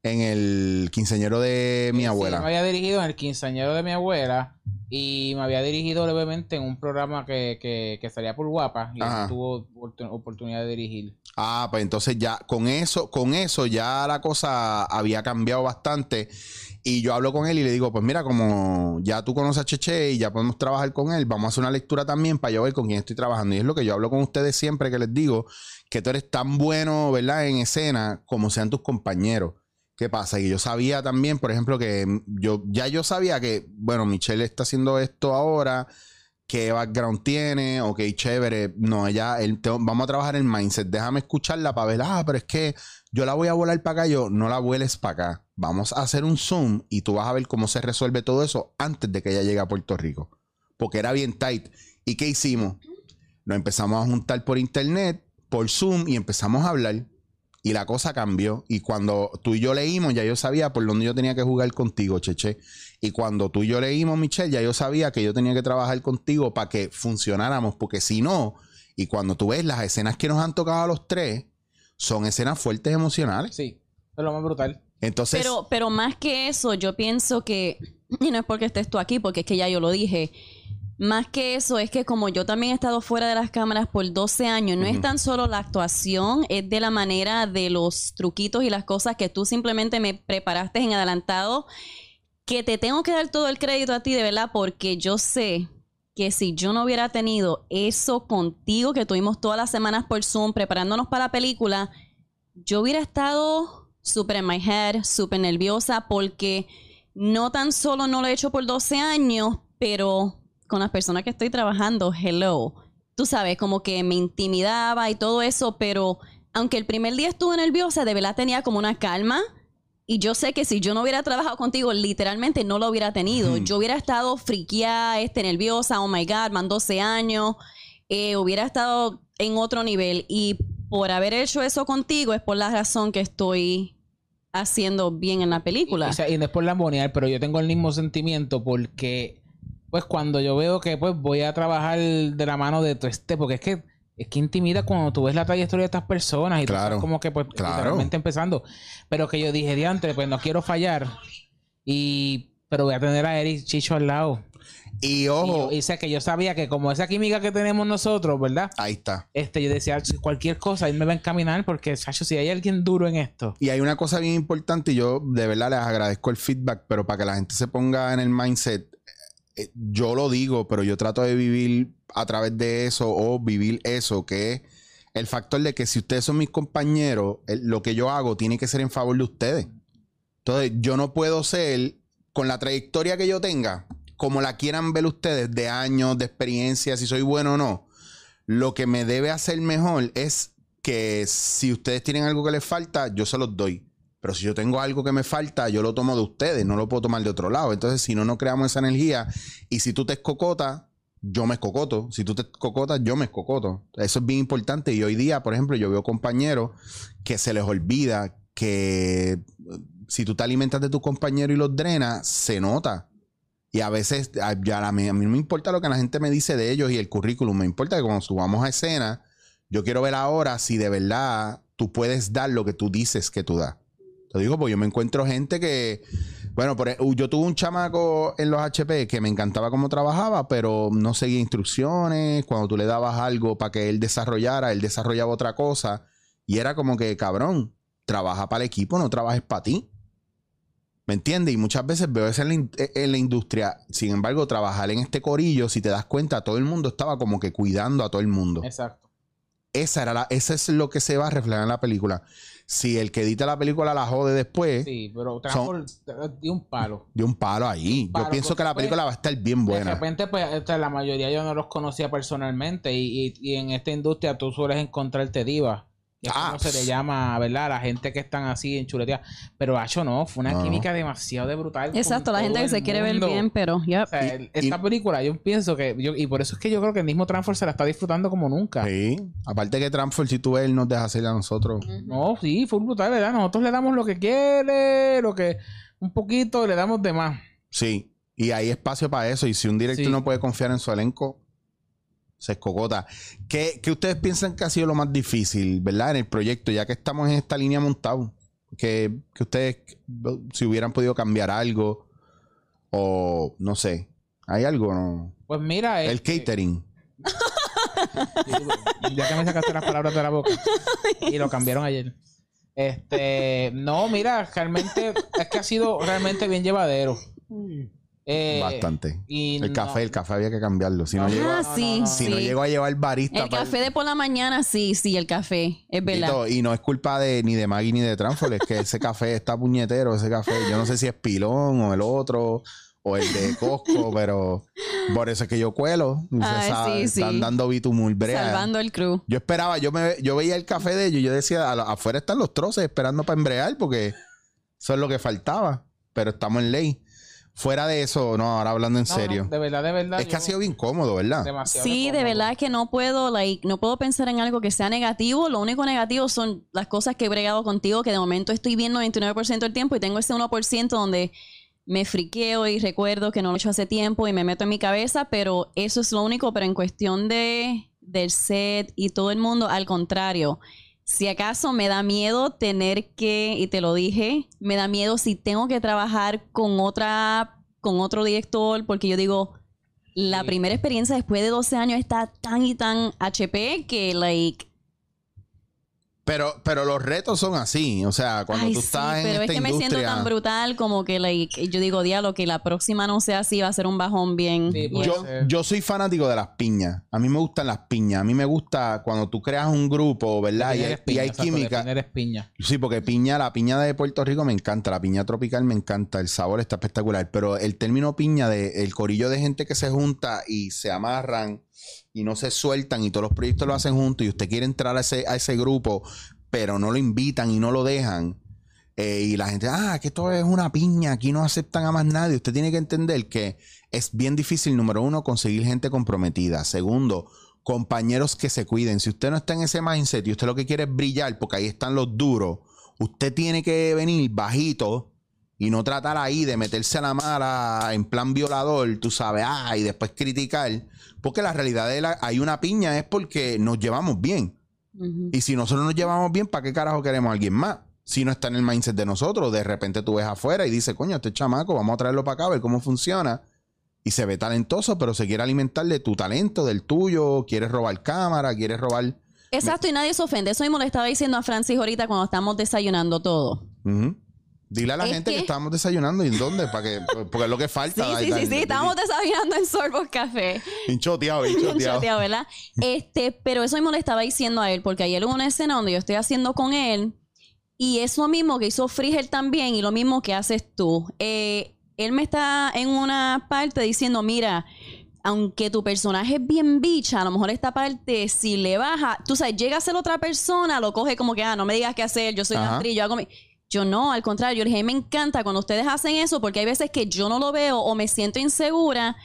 Speaker 1: en el quinceñero de mi
Speaker 2: Sí,
Speaker 1: abuela.
Speaker 2: me había dirigido en el quinceañero de mi abuela y me había dirigido levemente en un programa que, que, que salía por guapa y tuvo oportun- oportunidad de dirigir.
Speaker 1: Ah, pues entonces ya con eso, con eso ya la cosa había cambiado bastante. Y yo hablo con él y le digo, pues mira, como ya tú conoces a Cheche y ya podemos trabajar con él, vamos a hacer una lectura también para yo ver con quién estoy trabajando. Y es lo que yo hablo con ustedes siempre que les digo, que tú eres tan bueno, ¿verdad? En escena como sean tus compañeros. ¿Qué pasa? Y yo sabía también, por ejemplo, que yo ya yo sabía que, bueno, Michelle está haciendo esto ahora, qué background tiene, ok, chévere. No, ella, te- vamos a trabajar el mindset. Déjame escucharla para ver, ah, pero es que yo la voy a volar para acá, yo no la vueles para acá. Vamos a hacer un Zoom y tú vas a ver cómo se resuelve todo eso antes de que ella llegue a Puerto Rico. Porque era bien tight. ¿Y qué hicimos? Nos empezamos a juntar por internet, por Zoom y empezamos a hablar. Y la cosa cambió. Y cuando tú y yo leímos, ya yo sabía por dónde yo tenía que jugar contigo, Cheche. Y cuando tú y yo leímos, Michelle, ya yo sabía que yo tenía que trabajar contigo para que funcionáramos. Porque si no, y cuando tú ves las escenas que nos han tocado a los tres, son escenas fuertes emocionales.
Speaker 2: Sí, es lo más brutal.
Speaker 1: Entonces,
Speaker 3: Pero, pero más que eso, yo pienso que, y no es porque estés tú aquí, porque es que ya yo lo dije, más que eso es que como yo también he estado fuera de las cámaras por 12 años, no es tan solo la actuación, es de la manera de los truquitos y las cosas que tú simplemente me preparaste en adelantado, que te tengo que dar todo el crédito a ti, de verdad, porque yo sé que si yo no hubiera tenido eso contigo, que tuvimos todas las semanas por Zoom preparándonos para la película, yo hubiera estado súper en my head, súper nerviosa, porque no tan solo no lo he hecho por 12 años, pero con las personas que estoy trabajando, hello. Tú sabes, como que me intimidaba y todo eso, pero aunque el primer día estuve nerviosa, de verdad tenía como una calma. Y yo sé que si yo no hubiera trabajado contigo, literalmente no lo hubiera tenido. Yo hubiera estado friqueada, este, nerviosa, oh my God, man, 12 años. eh, hubiera estado en otro nivel. Y por haber hecho eso contigo es por la razón que estoy haciendo bien en la película.
Speaker 2: O sea, y no es por lambonear, pero yo tengo el mismo sentimiento porque, pues, cuando yo veo que, pues, voy a trabajar de la mano de todo este, porque es que, es que intimida cuando tú ves la trayectoria de estas personas y tú
Speaker 1: Claro,
Speaker 2: estás como que, pues,
Speaker 1: claro.
Speaker 2: literalmente empezando. Pero que yo dije, diantre, pues, no quiero fallar y, pero voy a tener a Eric Chicho al lado.
Speaker 1: Y
Speaker 2: Y,
Speaker 1: ojo,
Speaker 2: yo- y sé que yo sabía que como esa química que tenemos nosotros, ¿verdad?
Speaker 1: ahí está.
Speaker 2: Este, yo decía, "Si cualquier cosa, él me va a encaminar porque, Sacho, si hay alguien duro en esto.
Speaker 1: Y hay una cosa bien importante y yo de verdad les agradezco el feedback, pero para que la gente se ponga en el mindset, eh, yo lo digo, pero yo trato de vivir a través de eso o vivir eso, que es el factor de que si ustedes son mis compañeros, lo que yo hago tiene que ser en favor de ustedes. Entonces, yo no puedo ser, con la trayectoria que yo tenga, como la quieran ver ustedes, de años, de experiencia, si soy bueno o no, lo que me debe hacer mejor es que si ustedes tienen algo que les falta, yo se los doy. Pero si yo tengo algo que me falta, yo lo tomo de ustedes, no lo puedo tomar de otro lado. Entonces, si no, no creamos esa energía. Y si tú te escocotas, yo me escocoto. Si tú te escocotas, yo me escocoto. Eso es bien importante. Y hoy día, por ejemplo, yo veo compañeros que se les olvida que eh, si tú te alimentas de tus compañeros y los drenas, se nota. Y a veces, a, a, mí, a mí no me importa lo que la gente me dice de ellos y el currículum. Me importa que cuando subamos a escena, yo quiero ver ahora si de verdad tú puedes dar lo que tú dices que tú das. Te digo, porque yo me encuentro gente que, bueno, por, e- yo tuve un chamaco en los HP que me encantaba cómo trabajaba, pero no seguía instrucciones. Cuando tú le dabas algo para que él desarrollara, él desarrollaba otra cosa. Y era como que, cabrón, trabaja para el equipo, no trabajes para ti. ¿Me entiendes? Y muchas veces veo eso en la, in- en la industria. Sin embargo, trabajar en este corillo, si te das cuenta, todo el mundo estaba como que cuidando a todo el mundo.
Speaker 2: Exacto.
Speaker 1: Esa era la, ese es lo que se va a reflejar en la película. Si el que edita la película la jode después,
Speaker 2: Sí, pero Transport dio un palo.
Speaker 1: dio un palo ahí.
Speaker 2: palo,
Speaker 1: Yo pienso que la película va a estar bien
Speaker 2: De
Speaker 1: buena.
Speaker 2: repente, pues, la mayoría yo no los conocía personalmente y, y- y en esta industria tú sueles encontrarte divas. Que es
Speaker 1: Ah,
Speaker 2: como se le llama, ¿verdad? A la gente que están así en chuletea. Pero Hacho no, fue una
Speaker 1: No, no.
Speaker 2: química demasiado de brutal.
Speaker 3: Exacto, la gente que se quiere ver bien, pero ya.
Speaker 2: O sea, esta
Speaker 1: y-
Speaker 2: película yo pienso que... yo- y por eso es que yo creo que el mismo Transform se la está disfrutando como nunca.
Speaker 1: Sí. Aparte que Transfer, si tú ves, él nos deja hacer a nosotros.
Speaker 2: No, sí, fue brutal, ¿verdad? Nosotros le damos lo que quiere, lo que... Un poquito le damos de más.
Speaker 1: Sí. Y hay espacio para eso. Y si un director
Speaker 2: Sí.
Speaker 1: no puede confiar en su elenco, se escogota. ¿Qué, qué ustedes piensan que ha sido lo más difícil, verdad? En el proyecto, ya que estamos en esta línea montado. Que, que ustedes, si hubieran podido cambiar algo, o no sé, ¿hay algo? No?
Speaker 2: Pues mira...
Speaker 1: El
Speaker 2: este,
Speaker 1: catering.
Speaker 2: Ya que me sacaste las palabras de la boca. Y lo cambiaron ayer. Este, no, mira, realmente es que ha sido realmente bien llevadero. Eh,
Speaker 1: Bastante.
Speaker 2: Y
Speaker 1: El
Speaker 2: no-
Speaker 1: café, el café había que cambiarlo. Si no,
Speaker 2: Ah,
Speaker 1: llegó,
Speaker 2: no,
Speaker 3: sí,
Speaker 2: no, no.
Speaker 1: si
Speaker 3: sí.
Speaker 1: no llegó a llevar barista.
Speaker 3: El café de por la mañana, sí, sí, el café. Es
Speaker 1: y,
Speaker 3: verdad.
Speaker 1: y no es culpa de ni de Maggie ni de Transfor, es que ese café está puñetero, ese café. Yo no sé si es pilón o el otro o el de Costco, pero por eso es que yo cuelo.
Speaker 3: Ay,
Speaker 1: sabe,
Speaker 3: sí,
Speaker 1: Están dando bitumul, brea.
Speaker 3: Salvando el crew.
Speaker 1: Yo esperaba, yo me yo veía el café de ellos y yo decía, "A la- afuera están los troces esperando para embrear porque eso es lo que faltaba, pero estamos en ley. Fuera de eso, no, ahora hablando en
Speaker 2: no, no,
Speaker 1: serio.
Speaker 2: de verdad, de verdad.
Speaker 1: es que ha sido bien cómodo, ¿verdad?
Speaker 2: demasiado
Speaker 3: Sí, de verdad que no puedo, like, no puedo pensar en algo que sea negativo. Lo único negativo son las cosas que he bregado contigo, que de momento estoy bien 99% del tiempo y tengo ese 1% donde me friqueo y recuerdo que no lo he hecho hace tiempo y me meto en mi cabeza, pero eso es lo único. Pero en cuestión de del set y todo el mundo, al contrario. Si acaso me da miedo tener que, y te lo dije, me da miedo si tengo que trabajar con otra, con otro director, porque yo digo, la
Speaker 2: Sí.
Speaker 3: primera experiencia después de 12 años está tan y tan HP que, like,
Speaker 1: Pero, pero los retos son así. O sea, cuando
Speaker 3: ay,
Speaker 1: tú
Speaker 3: sí,
Speaker 1: estás en
Speaker 3: pero
Speaker 1: esta
Speaker 3: es que me siento
Speaker 1: industria.
Speaker 3: tan brutal como que, like, yo digo, diablo, que la próxima no sea así, va a ser un bajón bien.
Speaker 2: Sí,
Speaker 3: bien-
Speaker 2: puede
Speaker 1: yo, yo soy fanático de las piñas. A mí me gustan las piñas. A mí me gusta cuando tú creas un grupo, ¿verdad? Y,
Speaker 2: piña,
Speaker 1: y hay química.
Speaker 2: piña.
Speaker 1: Sí, porque piña, la piña de Puerto Rico me encanta, la piña tropical me encanta, el sabor está espectacular, pero el término piña de el corillo de gente que se junta y se amarran y no se sueltan y todos los proyectos lo hacen juntos y usted quiere entrar a ese, a ese grupo, pero no lo invitan y no lo dejan. eh, y la gente, ah, que esto es una piña, aquí no aceptan a más nadie. Usted tiene que entender que es bien difícil, número uno, conseguir gente comprometida. Segundo, compañeros que se cuiden. Si usted no está en ese mindset y usted lo que quiere es brillar, porque ahí están los duros, usted tiene que venir bajito y no tratar ahí de meterse a la mala en plan violador, tú sabes, ah, y después criticar. Porque la realidad de la, hay una piña es porque nos llevamos bien. Y si nosotros nos llevamos bien, ¿para qué carajo queremos a alguien más? Si no está en el mindset de nosotros, de repente tú ves afuera y dices, coño, este chamaco, vamos a traerlo para acá, a ver cómo funciona. y se ve talentoso, pero se quiere alimentar de tu talento, del tuyo, quieres robar cámara, quieres robar...
Speaker 3: Exacto, y nadie se ofende. Eso mismo le estaba diciendo a Francis ahorita cuando estamos desayunando todo.
Speaker 1: Dile a la
Speaker 3: Es
Speaker 1: gente que...
Speaker 3: que-
Speaker 1: estamos desayunando y en dónde, para que, porque es lo que
Speaker 3: Sí,
Speaker 1: falta.
Speaker 3: sí, sí, sí.
Speaker 1: dale.
Speaker 3: Estábamos desayunando en Sorbos Café.
Speaker 1: Hinchoteado, hinchoteado.
Speaker 3: choteado, ¿verdad? Este, pero eso mismo le estaba diciendo a él, porque ayer hubo una escena donde yo estoy haciendo con él, y es lo mismo que hizo Frigel también, y lo mismo que haces tú. Eh, él me está en una parte diciendo, mira, aunque tu personaje es bien bicha, a lo mejor esta parte, si le baja, tú sabes, llega a ser otra persona, lo coge como que, ah, no me digas qué hacer, yo soy una actriz, yo hago mi... Yo no, al contrario, yo dije, me encanta cuando ustedes hacen eso, porque hay veces que yo no lo veo o me siento insegura.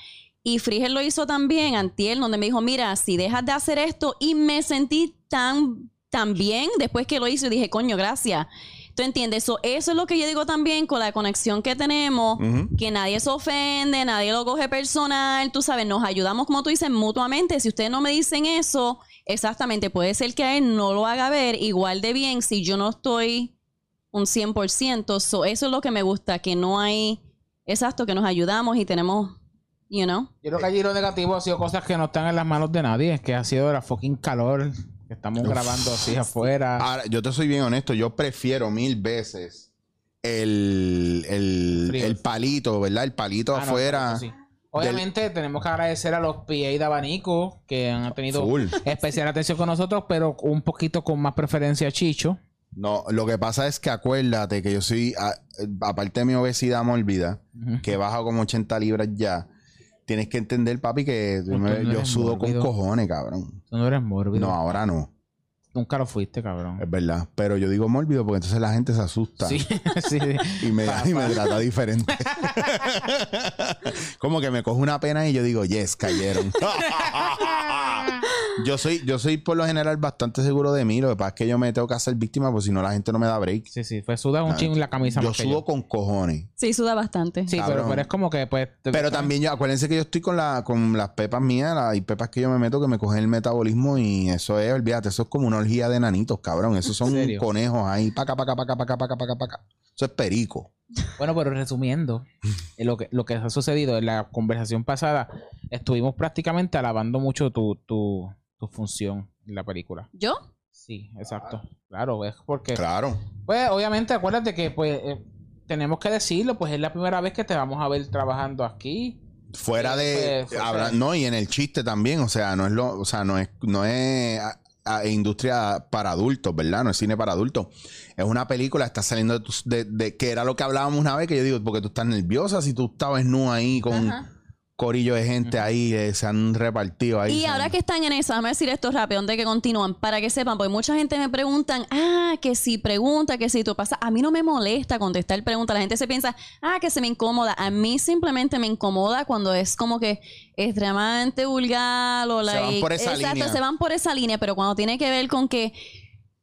Speaker 3: Y Frigel lo hizo también, Antiel, donde me dijo, mira, si dejas de hacer esto, y me sentí tan, tan bien después que lo hizo, y dije, coño, gracias. ¿Tú entiendes? So, eso es lo que yo digo también con la conexión que tenemos, que nadie se ofende, nadie lo coge personal, tú sabes, nos ayudamos, como tú dices, mutuamente. Si ustedes no me dicen eso, exactamente, puede ser que a él no lo haga ver igual de bien si yo no estoy un 100%. So, eso es lo que me gusta, que no hay, exacto, que nos ayudamos y tenemos, you know.
Speaker 2: Yo creo que allí lo negativo ha sido cosas que no están en las manos de nadie, que ha sido la fucking calor que estamos grabando así afuera.
Speaker 1: Ahora, yo te soy bien honesto, yo prefiero mil veces el, el, el palito, ¿verdad? El palito
Speaker 2: Ah, no,
Speaker 1: afuera.
Speaker 2: sí. Obviamente tenemos que agradecer a los PA de abanico que han tenido
Speaker 1: Full.
Speaker 2: especial atención con nosotros, pero un poquito con más preferencia a Chicho.
Speaker 1: No, lo que pasa es que acuérdate que yo soy, a- aparte de mi obesidad mórbida,
Speaker 2: Ujú.
Speaker 1: que he bajado como 80 libras ya, tienes que entender, papi, que
Speaker 2: Tú no
Speaker 1: me- yo sudo con cojones, cabrón.
Speaker 2: Tú no eres mórbido.
Speaker 1: No, ahora no,
Speaker 2: Nunca lo fuiste, cabrón.
Speaker 1: es verdad. Pero yo digo mórbido porque entonces la gente se asusta.
Speaker 2: Sí, sí.
Speaker 1: Y me, y me trata diferente. Como que me coge una pena y yo digo, yes, cayeron. yo soy, yo soy por lo general bastante seguro de mí. Lo que pasa es que yo me tengo que hacer víctima, porque si no la gente no me da break.
Speaker 2: Sí, sí. Fue suda un chingo en la camisa.
Speaker 1: Yo
Speaker 2: más que
Speaker 1: sudo con cojones.
Speaker 3: Sí, suda bastante.
Speaker 2: Sí, pero, es como que, pues.
Speaker 1: Pero también yo, acuérdense que yo estoy con la, con las pepas mías, la- hay pepas que yo me meto que me cogen el metabolismo y eso es, olvídate, eso es como una orgía de nanitos, cabrón. Esos son conejos ahí, paca, paca, paca, paca, paca, paca, paca. Eso es perico.
Speaker 2: Bueno, pero resumiendo, eh, lo que, lo que ha sucedido en la conversación pasada, estuvimos prácticamente alabando mucho tu, tu, tu función en la película.
Speaker 3: ¿Yo?
Speaker 2: Sí, exacto. Claro, es porque.
Speaker 1: Claro.
Speaker 2: Pues obviamente, acuérdate que pues eh, tenemos que decirlo, pues es la primera vez que te vamos a ver trabajando aquí.
Speaker 1: Fuera de
Speaker 2: Pues, sea-
Speaker 1: habla- no y en el chiste también o sea no es lo o sea no es no es a- a- industria para adultos verdad no es cine para adultos es una película está saliendo de, tus- de, de- que era lo que hablábamos una vez que yo digo porque tú estás nerviosa si tú estabas nu ahí con
Speaker 3: Ajá.
Speaker 1: Corillo de gente ahí eh, se han repartido ahí
Speaker 3: Y ahora que están en eso, déjame decir esto rápido antes de que continúan, para que sepan, porque mucha gente me preguntan, ah, que si pregunta, que si tú pasa, a mí no me molesta contestar preguntas, la gente se piensa, ah, que se me incomoda, a mí simplemente me incomoda cuando es como que extremadamente vulgar o
Speaker 1: Se van
Speaker 3: like,
Speaker 1: por esa
Speaker 3: exacto,
Speaker 1: línea.
Speaker 3: se van por esa línea, pero cuando tiene que ver con que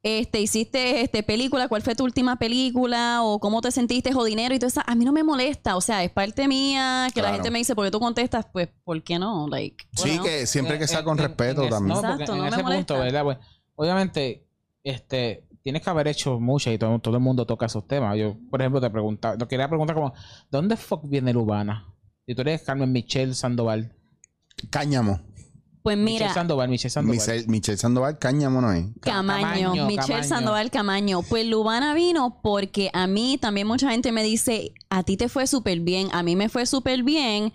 Speaker 3: este, hiciste este película, cuál fue tu última película o cómo te sentiste o dinero y todo eso, a mí no me molesta, o sea, es parte mía, que la gente me dice, ¿por qué tú contestas? Pues, ¿por qué no? Like,
Speaker 1: sí
Speaker 3: bueno.
Speaker 1: que siempre que
Speaker 2: En-
Speaker 1: sea
Speaker 2: en-
Speaker 1: con
Speaker 2: en-
Speaker 1: respeto
Speaker 2: en
Speaker 1: también
Speaker 2: No, porque
Speaker 3: Exacto,
Speaker 2: en
Speaker 3: no me
Speaker 2: ese
Speaker 3: molesta.
Speaker 2: punto, ¿verdad? Pues, obviamente, este, tienes que haber hecho muchas y todo, todo el mundo toca esos temas. Yo, por ejemplo, te preguntaba, te quería preguntar como, ¿de dónde fuck viene Lubana? Si tú eres Carmen Michelle Sandoval.
Speaker 1: cáñamo
Speaker 3: Pues mira,
Speaker 2: Michelle Sandoval, Michelle Sandoval.
Speaker 1: Michelle, Michelle Sandoval cáñamo no es
Speaker 3: Camaño,
Speaker 2: Camaño,
Speaker 3: Michelle
Speaker 2: Camaño.
Speaker 3: Sandoval Camaño. Pues Lubana vino porque a mí también mucha gente me dice, a ti te fue súper bien, a mí me fue súper bien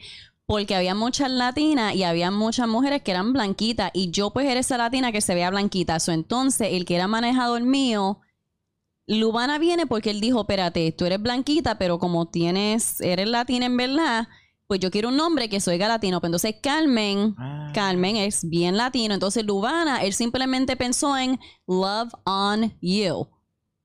Speaker 3: porque había muchas latinas y había muchas mujeres que eran blanquitas y yo pues era esa latina que se veía blanquita. So, entonces el que era manejador mío, Lubana viene porque él dijo, espérate, tú eres blanquita, pero como tienes, eres latina en verdad, pues yo quiero un nombre que soy latino. Pues entonces Carmen...
Speaker 2: Ah.
Speaker 3: Carmen es bien latino. Entonces, Lubana, él simplemente pensó en Love on You.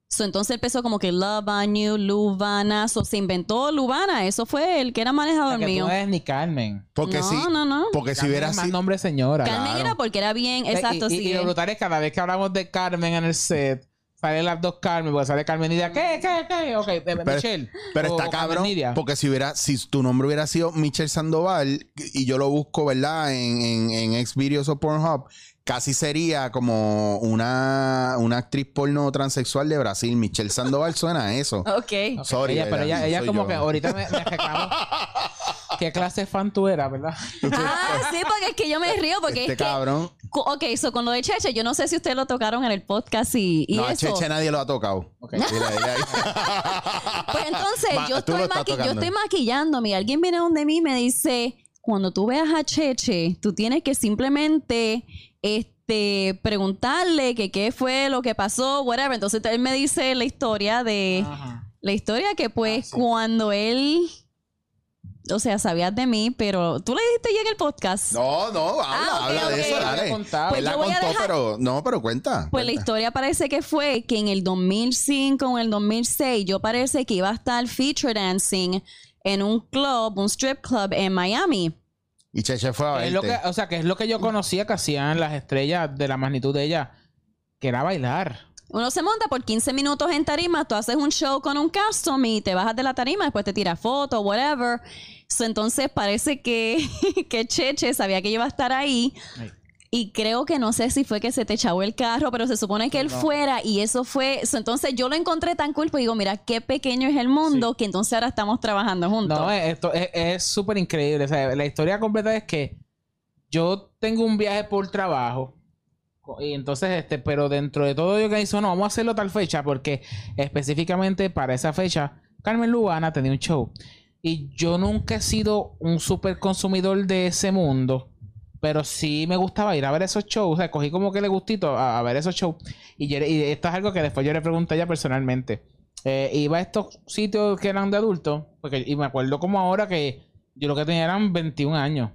Speaker 3: So, entonces él pensó como que Love on You, Lubana. So, se inventó Lubana. Eso fue el que era manejador
Speaker 2: que
Speaker 3: mío.
Speaker 2: no eres ni Carmen.
Speaker 1: porque
Speaker 3: no,
Speaker 1: si
Speaker 3: no, no.
Speaker 1: porque si hubiera
Speaker 2: es más
Speaker 1: sido
Speaker 2: nombre señora.
Speaker 3: Carmen
Speaker 1: claro.
Speaker 3: era porque era bien, exacto,
Speaker 2: y, y-
Speaker 3: sí.
Speaker 2: y lo brutal es cada vez que hablamos de Carmen en el set, salen las dos Carmen, porque sale Carmen Nidia. ¿Qué? ¿Qué? ¿Qué? Ok, eh, Michelle.
Speaker 1: Pero
Speaker 2: o
Speaker 1: está cabrón, porque si hubiera, si tu nombre hubiera sido Michelle Sandoval y yo lo busco, ¿verdad? En, en, en Xvideos o Pornhub, casi sería como una, una actriz porno transexual de Brasil. Michelle Sandoval suena a eso.
Speaker 3: Ok.
Speaker 1: Sorry,
Speaker 2: ella, pero
Speaker 1: ella-
Speaker 2: como
Speaker 1: yo.
Speaker 2: que ahorita me, me reclamó. ¿Qué clase de fan tú eras, verdad?
Speaker 3: Ah, sí, porque es que yo me río porque
Speaker 1: Este
Speaker 3: es que...
Speaker 1: cabrón.
Speaker 3: Ok, so con lo de Cheche, yo no sé si ustedes lo tocaron en el podcast y, y
Speaker 1: no, a
Speaker 3: eso.
Speaker 1: Cheche nadie lo ha tocado. Mira, mira ahí.
Speaker 3: Pues entonces,
Speaker 1: Ma-
Speaker 3: yo estoy, maqui- yo
Speaker 1: tocando.
Speaker 3: estoy maquillándome y alguien viene donde mí y me dice, cuando tú veas a Cheche, tú tienes que simplemente este, preguntarle que qué fue lo que pasó, whatever. Entonces él me dice la historia de...
Speaker 2: Ajá.
Speaker 3: La historia que pues
Speaker 2: Ah, sí.
Speaker 3: cuando él... O sea, sabías de mí, pero tú le dijiste ya en el podcast.
Speaker 1: No, no, habla,
Speaker 3: Ah,
Speaker 1: habla de eso, dale.
Speaker 3: Pues
Speaker 1: Él la
Speaker 3: a
Speaker 1: contó,
Speaker 3: dejar-
Speaker 1: pero no, pero cuenta.
Speaker 3: Pues la historia parece que fue que en el 2005 o en el 2006 yo parece que iba a estar feature dancing en un club, un strip club en Miami.
Speaker 1: Y Cheche fue a
Speaker 2: Es lo que,
Speaker 1: verte.
Speaker 2: o sea, que es lo que yo conocía que hacían las estrellas de la magnitud de ella, que era bailar.
Speaker 3: Uno se monta por 15 minutos en tarima, tú haces un show con un custom y te bajas de la tarima, después te tiras fotos, whatever. So, entonces parece que, que Cheche sabía que iba a estar ahí.
Speaker 2: Ay.
Speaker 3: Y creo que no sé si fue que se te echó el carro, pero se supone que él fuera y eso fue. so, entonces yo lo encontré tan cool, pues digo, mira qué pequeño es el mundo que entonces ahora estamos trabajando juntos.
Speaker 2: No, esto es- es súper increíble. O sea, la historia completa es que yo tengo un viaje por trabajo. Y entonces, este, pero dentro de todo yo que hizo, no, vamos a hacerlo tal fecha, porque específicamente para esa fecha, Carmen Lubana tenía un show. Y yo nunca he sido un súper consumidor de ese mundo. Pero sí me gustaba ir a ver esos shows. O sea, cogí como que le gustito a, a ver esos shows. Y, yo- y esto es algo que después yo le pregunté a ella personalmente. Eh, iba a estos sitios que eran de adultos. Porque, y me acuerdo como ahora que yo lo que tenía eran 21 años.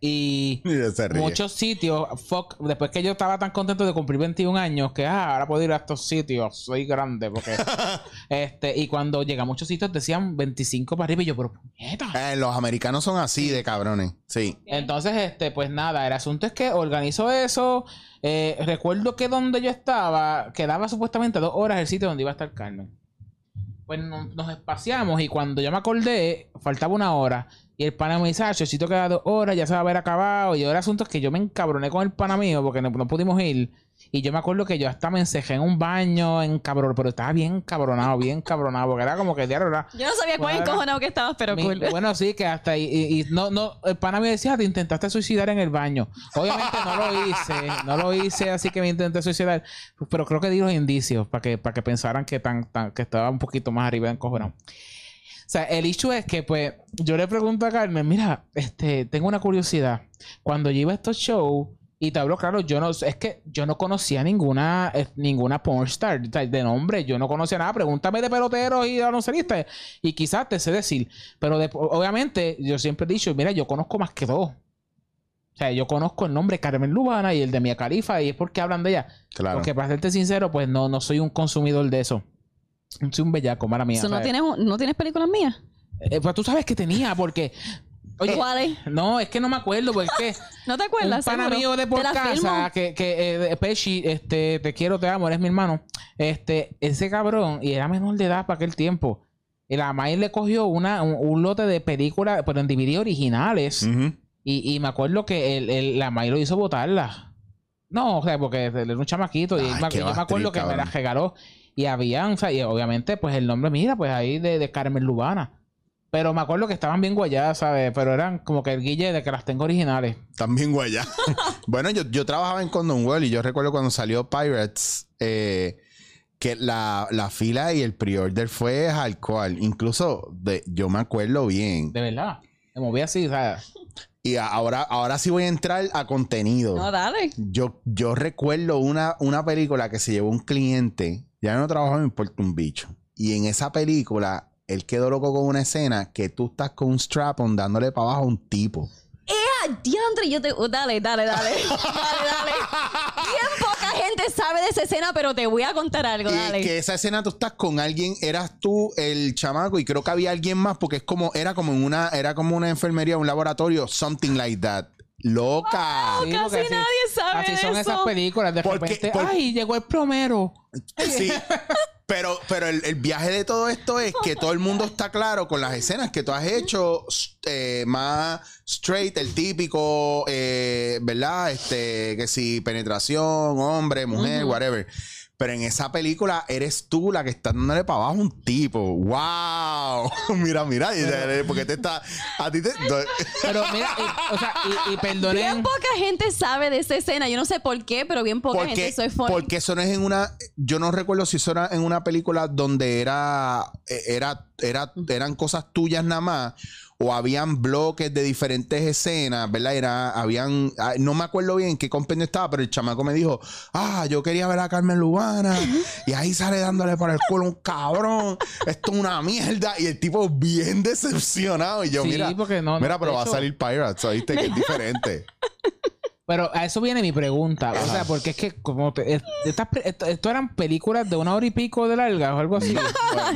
Speaker 2: Y muchos sitios, fuck, después que yo estaba tan contento de cumplir 21 años, que ah, ahora puedo ir a estos sitios, soy grande, porque este, y cuando llega a muchos sitios decían 25 para arriba, y yo, pero puñeta.
Speaker 1: Eh, los americanos son así de cabrones. Sí.
Speaker 2: Entonces, este, pues nada, el asunto es que organizo eso. Eh, recuerdo que donde yo estaba, quedaba supuestamente dos horas el sitio donde iba a estar Carmen. Pues no- nos espaciamos y cuando yo me acordé, faltaba una hora. Y el pana me dice, ah, sitio queda dos horas, ya se va a haber acabado. Y yo el asunto es que yo me encabroné con el pana mío porque no, no pudimos ir. Y yo me acuerdo que yo hasta me encejé en un baño, en cabrón, pero estaba bien cabronado, bien cabronado, porque era como que diario era.
Speaker 3: Yo no sabía cuán encojonado que estabas, pero
Speaker 2: Mi-
Speaker 3: cool.
Speaker 2: Bueno, sí, que hasta ahí. Y, y no, no, el pana me decía, te intentaste suicidar en el baño. Obviamente no lo hice, no lo hice, así que me intenté suicidar. Pero creo que di los indicios para que, para que pensaran que, tan, tan- que estaba un poquito más arriba en cojonado. O sea, el issue es que, pues, yo le pregunto a Carmen, mira, este, tengo una curiosidad. Cuando yo iba a estos shows, y te hablo claro, yo no, es que yo no conocía ninguna, eh, ninguna pornstar de nombre, yo no conocía nada. Pregúntame de peloteros y de baloncelistas, y quizás te sé decir. Pero de- obviamente, yo siempre he dicho, mira, yo conozco más que dos. O sea, yo conozco el nombre Carmen Lubana y el de Mia Califa, y es porque hablan de ella.
Speaker 1: Claro.
Speaker 2: Porque para serte sincero, pues no, no soy un consumidor de eso. Soy un bellaco, mala mía.
Speaker 3: So, ¿no,
Speaker 2: ¿sabes?
Speaker 3: tienes, un- ¿No tienes películas mías?
Speaker 2: Eh, pues tú sabes que tenía, porque. Oye,
Speaker 3: ¿Cuáles?
Speaker 2: no, es que no me acuerdo, porque es que.
Speaker 3: ¿No te
Speaker 2: un
Speaker 3: acuerdas?
Speaker 2: pana
Speaker 3: Seguro.
Speaker 2: mío de por casa, que, que eh, Pesci, este, te quiero, te amo, eres mi hermano. Este, ese cabrón, y era menor de edad para aquel tiempo. Y la May le cogió una, un, un lote de películas, pero en DVD originales. Y, y me acuerdo que el, el- la May lo hizo botarla. No, o sea, porque él era un chamaquito. Y
Speaker 1: Ay,
Speaker 2: yo me acuerdo que me la regaló. Y habían, o sea, y obviamente, pues el nombre, mira, pues ahí de, de Carmen Lubana. Pero me acuerdo que estaban bien guayadas, ¿sabes? Pero eran como que el guille de que las tengo originales.
Speaker 1: También guaya. bueno, yo, yo trabajaba en Condom World y yo recuerdo cuando salió Pirates eh, que la, la fila y el pre-order fue alcohol. Incluso de, yo me acuerdo bien.
Speaker 2: De verdad. Me moví así, sea.
Speaker 1: Y a- ahora, ahora sí voy a entrar a contenido.
Speaker 3: No, dale.
Speaker 1: Yo, yo recuerdo una, una película que se llevó un cliente, ya no trabajo, me importa un bicho. Y en esa película, él quedó loco con una escena que tú estás con un strap-on dándole para abajo a un tipo.
Speaker 3: ¡Ah, diantre! Yo te... oh, dale, dale, dale. Dale, dale. Bien poca gente sabe de esa escena, pero te voy a contar algo,
Speaker 1: Y
Speaker 3: dale.
Speaker 1: que esa escena tú estás con alguien, eras tú el chamaco y creo que había alguien más porque es como, era como en una, era como una enfermería, un laboratorio, something like that. Loca.
Speaker 2: sí,
Speaker 3: casi
Speaker 2: porque así-
Speaker 3: nadie sabe
Speaker 2: Así son
Speaker 3: eso.
Speaker 2: esas películas. De
Speaker 1: Porque-
Speaker 2: repente,
Speaker 1: por-
Speaker 2: ¡ay! Llegó el plomero.
Speaker 1: Sí. Pero, pero el, el viaje de todo esto es que todo el mundo está claro con las escenas que tú has hecho eh, más straight, el típico, eh, ¿verdad? Este, que si penetración, hombre, mujer, whatever. Pero en esa película eres tú la que está dándole para abajo a un tipo. ¡Wow! mira, mira. porque te está. A ti te.
Speaker 2: Pero mira, y- o sea, y, y perdonen.
Speaker 3: Bien poca gente sabe de esa escena. Yo no sé por qué, pero bien poca gente.
Speaker 1: Porque,
Speaker 3: Eso es fun-
Speaker 1: porque eso no es en una. Yo no recuerdo si eso era en una película donde era. eh, era, era eran cosas tuyas nada más. O habían bloques de diferentes escenas, ¿verdad? Era, habían. ah, No me acuerdo bien en qué compendio estaba, pero el chamaco me dijo: Ah, yo quería ver a Carmen Lugana. y ahí sale dándole para el culo un cabrón. Esto es una mierda. Y el tipo bien decepcionado. Y yo,
Speaker 2: Sí,
Speaker 1: mira.
Speaker 2: porque no-
Speaker 1: mira,
Speaker 2: no,
Speaker 1: pero va a salir Pirates, ¿oíste? Que es diferente.
Speaker 2: Pero a eso viene mi pregunta. O sea, porque es que como te- es- estas esto, esto eran películas de una hora y pico de larga o algo así.